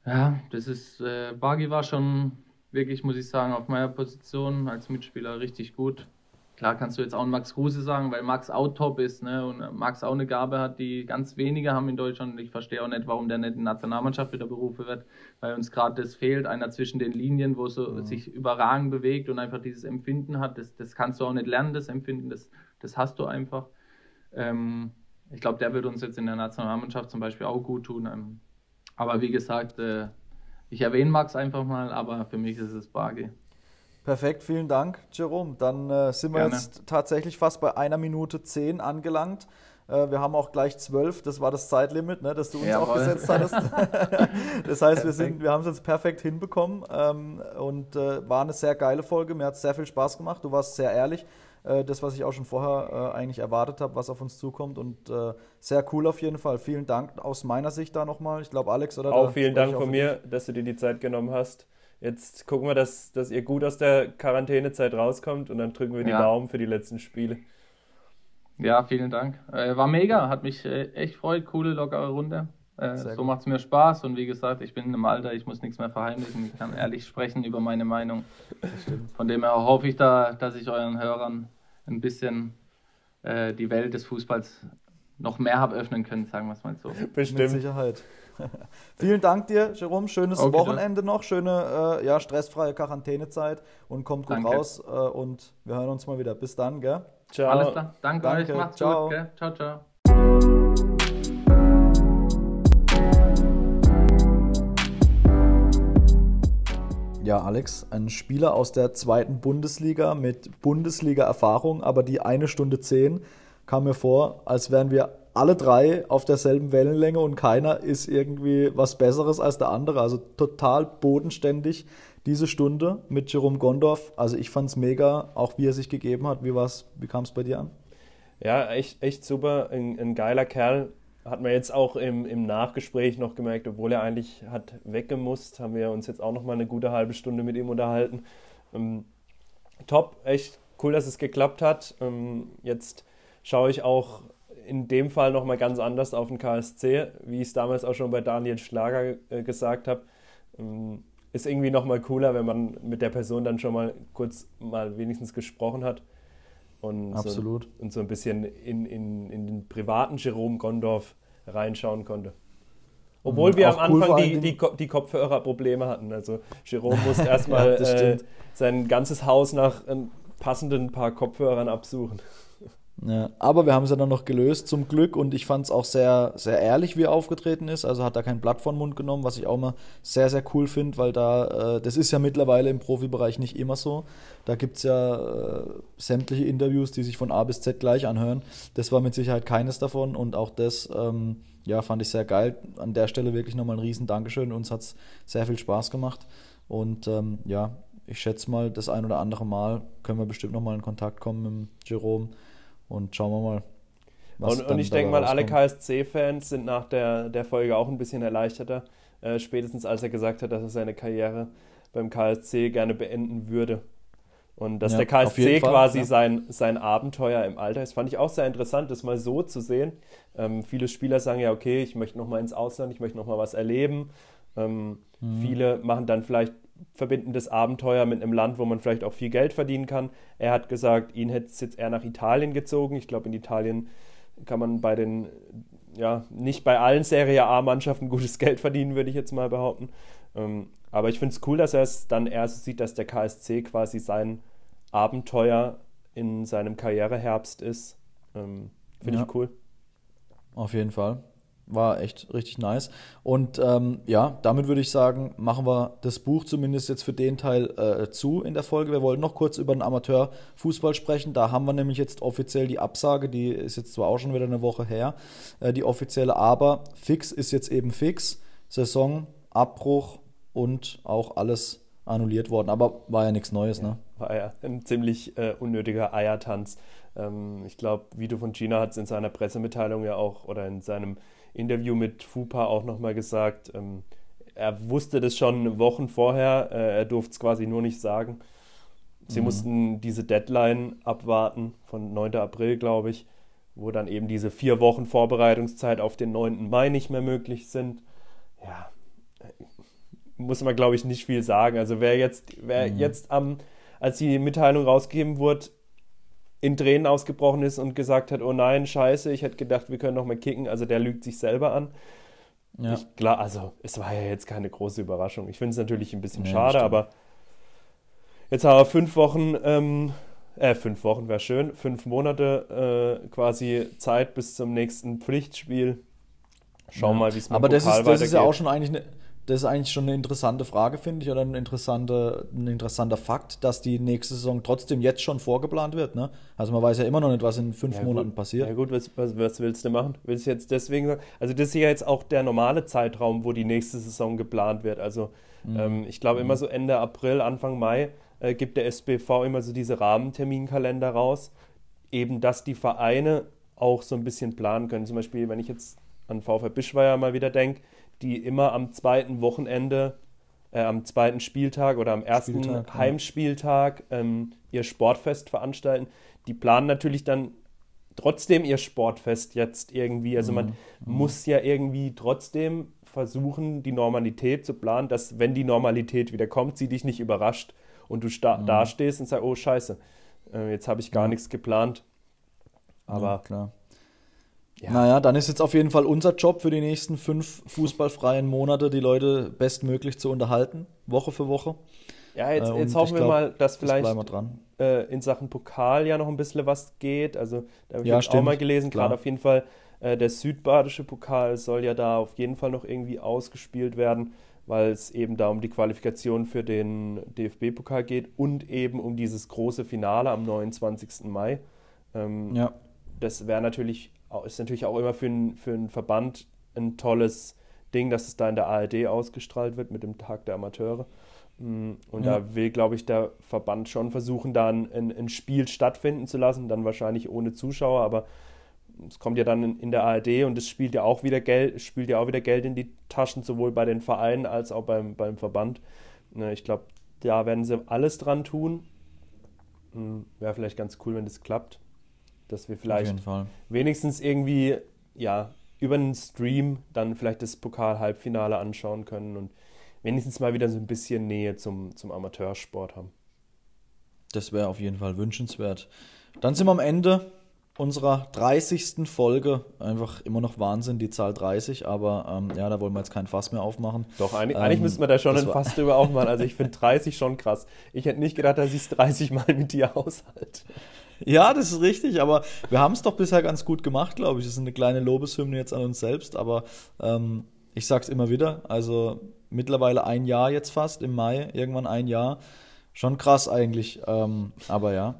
ja, das ist, äh, Bagi war schon wirklich, muss ich sagen, auf meiner Position als Mitspieler richtig gut. Klar kannst du jetzt auch einen Max Kruse sagen, weil Max auch top ist ne? und Max auch eine Gabe hat, die ganz wenige haben in Deutschland. Ich verstehe auch nicht, warum der nicht in Nationalmannschaft wieder berufen wird, weil uns gerade das fehlt, einer zwischen den Linien, wo so mhm. sich überragend bewegt und einfach dieses Empfinden hat. Das, das kannst du auch nicht lernen, das Empfinden, das, das hast du einfach. Ähm, ich glaube, der wird uns jetzt in der Nationalmannschaft zum Beispiel auch gut tun. Ähm, aber wie gesagt, äh, ich erwähne Max einfach mal, aber für mich ist es Barge. Perfekt, vielen Dank, Jerome. Dann äh, sind wir Gerne. jetzt tatsächlich fast bei einer Minute zehn angelangt. Äh, wir haben auch gleich zwölf, das war das Zeitlimit, ne, das du uns Jawohl. auch gesetzt hattest. das heißt, wir, sind, wir haben es jetzt perfekt hinbekommen ähm, und äh, war eine sehr geile Folge. Mir hat es sehr viel Spaß gemacht. Du warst sehr ehrlich. Äh, das, was ich auch schon vorher äh, eigentlich erwartet habe, was auf uns zukommt und äh, sehr cool auf jeden Fall. Vielen Dank aus meiner Sicht da nochmal. Ich glaube, Alex oder Auch vielen Dank von mir, dass du dir die Zeit genommen hast. Jetzt gucken wir, dass, dass ihr gut aus der Quarantänezeit rauskommt und dann drücken wir die ja. Daumen für die letzten Spiele. Ja, vielen Dank. Äh, war mega, hat mich äh, echt freut. Coole, lockere Runde. Äh, so macht es mir Spaß und wie gesagt, ich bin im Alter, ich muss nichts mehr verheimlichen, ich kann ehrlich sprechen über meine Meinung. Von dem her hoffe ich da, dass ich euren Hörern ein bisschen äh, die Welt des Fußballs noch mehr habe öffnen können, sagen wir es mal so. Bestimmt. Mit Sicherheit. Vielen Dank dir, Jerome. Schönes okay, Wochenende dann. noch, schöne, äh, ja, stressfreie Quarantänezeit und kommt gut Danke. raus. Äh, und wir hören uns mal wieder. Bis dann, gell? Ciao. Alles klar. Danke, Danke. euch. Macht's ciao. gut, gell? Ciao, ciao. Ja, Alex, ein Spieler aus der zweiten Bundesliga mit Bundesliga-Erfahrung, aber die eine Stunde zehn kam mir vor, als wären wir alle drei auf derselben Wellenlänge und keiner ist irgendwie was Besseres als der andere. Also total bodenständig diese Stunde mit Jerome Gondorf. Also ich fand es mega, auch wie er sich gegeben hat. Wie, wie kam es bei dir an? Ja, echt, echt super. Ein, ein geiler Kerl. Hat man jetzt auch im, im Nachgespräch noch gemerkt, obwohl er eigentlich hat weggemusst, haben wir uns jetzt auch noch mal eine gute halbe Stunde mit ihm unterhalten. Ähm, top, echt cool, dass es geklappt hat. Ähm, jetzt schaue ich auch in dem Fall noch mal ganz anders auf den KSC, wie ich es damals auch schon bei Daniel Schlager äh, gesagt habe. Ähm, ist irgendwie noch mal cooler, wenn man mit der Person dann schon mal kurz mal wenigstens gesprochen hat. Und Absolut. So, und so ein bisschen in, in, in den privaten Jerome Gondorf reinschauen konnte. Obwohl mhm, wir am Anfang cool die, die, die Kopfhörerprobleme hatten. Also Jerome musste erstmal ja, äh, sein ganzes Haus nach einem passenden paar Kopfhörern absuchen. Ja, aber wir haben es ja dann noch gelöst, zum Glück. Und ich fand es auch sehr, sehr ehrlich, wie er aufgetreten ist. Also hat da kein Blatt von Mund genommen, was ich auch mal sehr, sehr cool finde, weil da, äh, das ist ja mittlerweile im Profibereich nicht immer so. Da gibt es ja äh, sämtliche Interviews, die sich von A bis Z gleich anhören. Das war mit Sicherheit keines davon. Und auch das, ähm, ja, fand ich sehr geil. An der Stelle wirklich nochmal ein riesen Dankeschön. Uns hat es sehr viel Spaß gemacht. Und ähm, ja, ich schätze mal, das ein oder andere Mal können wir bestimmt nochmal in Kontakt kommen mit Jerome und schauen wir mal. Was und, und ich denke mal, alle KSC-Fans sind nach der, der Folge auch ein bisschen erleichterter, äh, spätestens als er gesagt hat, dass er seine Karriere beim KSC gerne beenden würde. Und dass ja, der KSC quasi ja. sein, sein Abenteuer im Alter ist, fand ich auch sehr interessant, das mal so zu sehen. Ähm, viele Spieler sagen ja, okay, ich möchte nochmal ins Ausland, ich möchte nochmal was erleben. Ähm, mhm. Viele machen dann vielleicht verbindendes Abenteuer mit einem Land, wo man vielleicht auch viel Geld verdienen kann. Er hat gesagt, ihn hätte es jetzt eher nach Italien gezogen. Ich glaube, in Italien kann man bei den, ja, nicht bei allen Serie A-Mannschaften gutes Geld verdienen, würde ich jetzt mal behaupten. Ähm, aber ich finde es cool, dass er es dann erst sieht, dass der KSC quasi sein Abenteuer in seinem Karriereherbst ist. Ähm, finde ja. ich cool. Auf jeden Fall. War echt richtig nice. Und ähm, ja, damit würde ich sagen, machen wir das Buch zumindest jetzt für den Teil äh, zu in der Folge. Wir wollten noch kurz über den Amateurfußball sprechen. Da haben wir nämlich jetzt offiziell die Absage, die ist jetzt zwar auch schon wieder eine Woche her, äh, die offizielle, aber fix ist jetzt eben fix. Saison, Abbruch und auch alles annulliert worden. Aber war ja nichts Neues, ja, ne? War ja ein ziemlich äh, unnötiger Eiertanz. Ähm, ich glaube, Vito von Gina hat es in seiner Pressemitteilung ja auch oder in seinem Interview mit FUPA auch nochmal gesagt, ähm, er wusste das schon Wochen vorher, äh, er durfte es quasi nur nicht sagen. Sie mhm. mussten diese Deadline abwarten von 9. April, glaube ich, wo dann eben diese vier Wochen Vorbereitungszeit auf den 9. Mai nicht mehr möglich sind. Ja, muss man, glaube ich, nicht viel sagen. Also wer jetzt, wer mhm. jetzt am, als die Mitteilung rausgegeben wurde, in Tränen ausgebrochen ist und gesagt hat, oh nein, scheiße, ich hätte gedacht, wir können noch mal kicken. Also der lügt sich selber an. Ja. Ich, klar, also es war ja jetzt keine große Überraschung. Ich finde es natürlich ein bisschen ja, schade, aber jetzt haben wir fünf Wochen, ähm, äh, fünf Wochen wäre schön, fünf Monate äh, quasi Zeit bis zum nächsten Pflichtspiel. Schauen ja. mal, wie es mit Aber das, ist, das ist ja auch schon eigentlich eine das ist eigentlich schon eine interessante Frage, finde ich, oder ein, interessante, ein interessanter Fakt, dass die nächste Saison trotzdem jetzt schon vorgeplant wird. Ne? Also man weiß ja immer noch nicht, was in fünf ja, Monaten gut. passiert. Ja gut, was, was, was, willst du machen? Willst du jetzt deswegen sagen? Also das ist ja jetzt auch der normale Zeitraum, wo die nächste Saison geplant wird. Also mhm. ähm, ich glaube immer so Ende April, Anfang Mai äh, gibt der SBV immer so diese Rahmenterminkalender raus, eben dass die Vereine auch so ein bisschen planen können. Zum Beispiel, wenn ich jetzt an VfB Bischweier mal wieder denke, die immer am zweiten Wochenende, äh, am zweiten Spieltag oder am ersten Spieltag, Heimspieltag ähm, ihr Sportfest veranstalten. Die planen natürlich dann trotzdem ihr Sportfest jetzt irgendwie. Also man mhm. muss ja irgendwie trotzdem versuchen, die Normalität zu planen, dass wenn die Normalität wieder kommt, sie dich nicht überrascht und du mhm. dastehst und sagst, oh scheiße, äh, jetzt habe ich gar ja. nichts geplant. Aber ja, klar. Ja. Naja, dann ist jetzt auf jeden Fall unser Job für die nächsten fünf fußballfreien Monate, die Leute bestmöglich zu unterhalten, Woche für Woche. Ja, jetzt, äh, jetzt hoffen wir glaub, mal, dass vielleicht äh, in Sachen Pokal ja noch ein bisschen was geht. Also, da habe ich ja, auch mal gelesen, gerade auf jeden Fall äh, der südbadische Pokal soll ja da auf jeden Fall noch irgendwie ausgespielt werden, weil es eben da um die Qualifikation für den DFB-Pokal geht und eben um dieses große Finale am 29. Mai. Ähm, ja. Das wäre natürlich, ist natürlich auch immer für, ein, für einen Verband ein tolles Ding, dass es da in der ARD ausgestrahlt wird mit dem Tag der Amateure. Mm, und ja. da will, glaube ich, der Verband schon versuchen, da ein, ein, Spiel stattfinden zu lassen, dann wahrscheinlich ohne Zuschauer, aber es kommt ja dann in, in der ARD und es spielt ja auch wieder Geld, spielt ja auch wieder Geld in die Taschen, sowohl bei den Vereinen als auch beim, beim Verband. Ne, ich glaube, da werden sie alles dran tun. Mm, Wäre vielleicht ganz cool, wenn das klappt. Dass wir vielleicht wenigstens irgendwie, ja, über einen Stream dann vielleicht das Pokal-Halbfinale anschauen können und wenigstens mal wieder so ein bisschen Nähe zum, zum Amateursport haben. Das wäre auf jeden Fall wünschenswert. Dann sind wir am Ende unserer 30. Folge. Einfach immer noch Wahnsinn, die Zahl 30, aber ähm, ja, da wollen wir jetzt kein Fass mehr aufmachen. Doch, eigentlich, ähm, eigentlich müssten wir da schon ein Fass drüber aufmachen. Also ich finde 30 schon krass. Ich hätte nicht gedacht, dass ich es 30 Mal mit dir aushalte. Ja, das ist richtig, aber wir haben es doch bisher ganz gut gemacht, glaube ich. Das ist eine kleine Lobeshymne jetzt an uns selbst, aber ähm, ich sag's immer wieder, also mittlerweile ein Jahr jetzt fast, im Mai, irgendwann ein Jahr. Schon krass eigentlich, ähm, aber ja.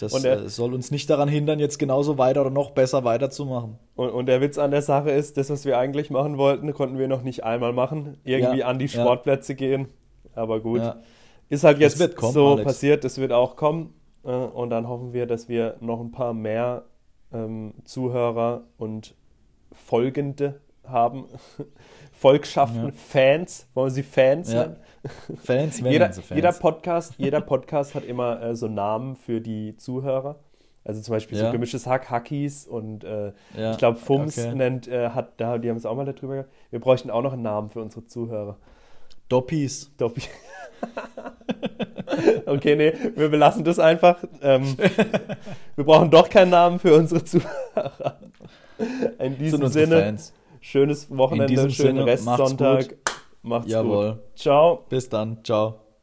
Das und der, äh, soll uns nicht daran hindern, jetzt genauso weiter oder noch besser weiterzumachen. Und, und, der Witz an der Sache ist, das, was wir eigentlich machen wollten, konnten wir noch nicht einmal machen. Irgendwie ja, an die Sportplätze ja. gehen. Aber gut. Ja. Ist halt jetzt kommen, so Alex. passiert, das wird auch kommen. Äh, und dann hoffen wir, dass wir noch ein paar mehr ähm, Zuhörer und Folgende haben. Volkschaften, ja. Fans, wollen sie Fans ja. Fans, jeder, Fans. Jeder Podcast, jeder Podcast hat immer äh, so Namen für die Zuhörer. Also zum Beispiel ja. so gemischtes Hack, Hackies und äh, ich glaube Fums okay. nennt, äh, hat, da, die haben es auch mal darüber gehabt. Wir bräuchten auch noch einen Namen für unsere Zuhörer. Doppis. Doppis. okay, nee, wir belassen das einfach. Ähm, wir brauchen doch keinen Namen für unsere Zuhörer. In diesem Sinne. Fans. Schönes Wochenende, schönen Sinne, Restsonntag. Macht's, macht's Jawohl. gut. Ciao. Bis dann. Ciao.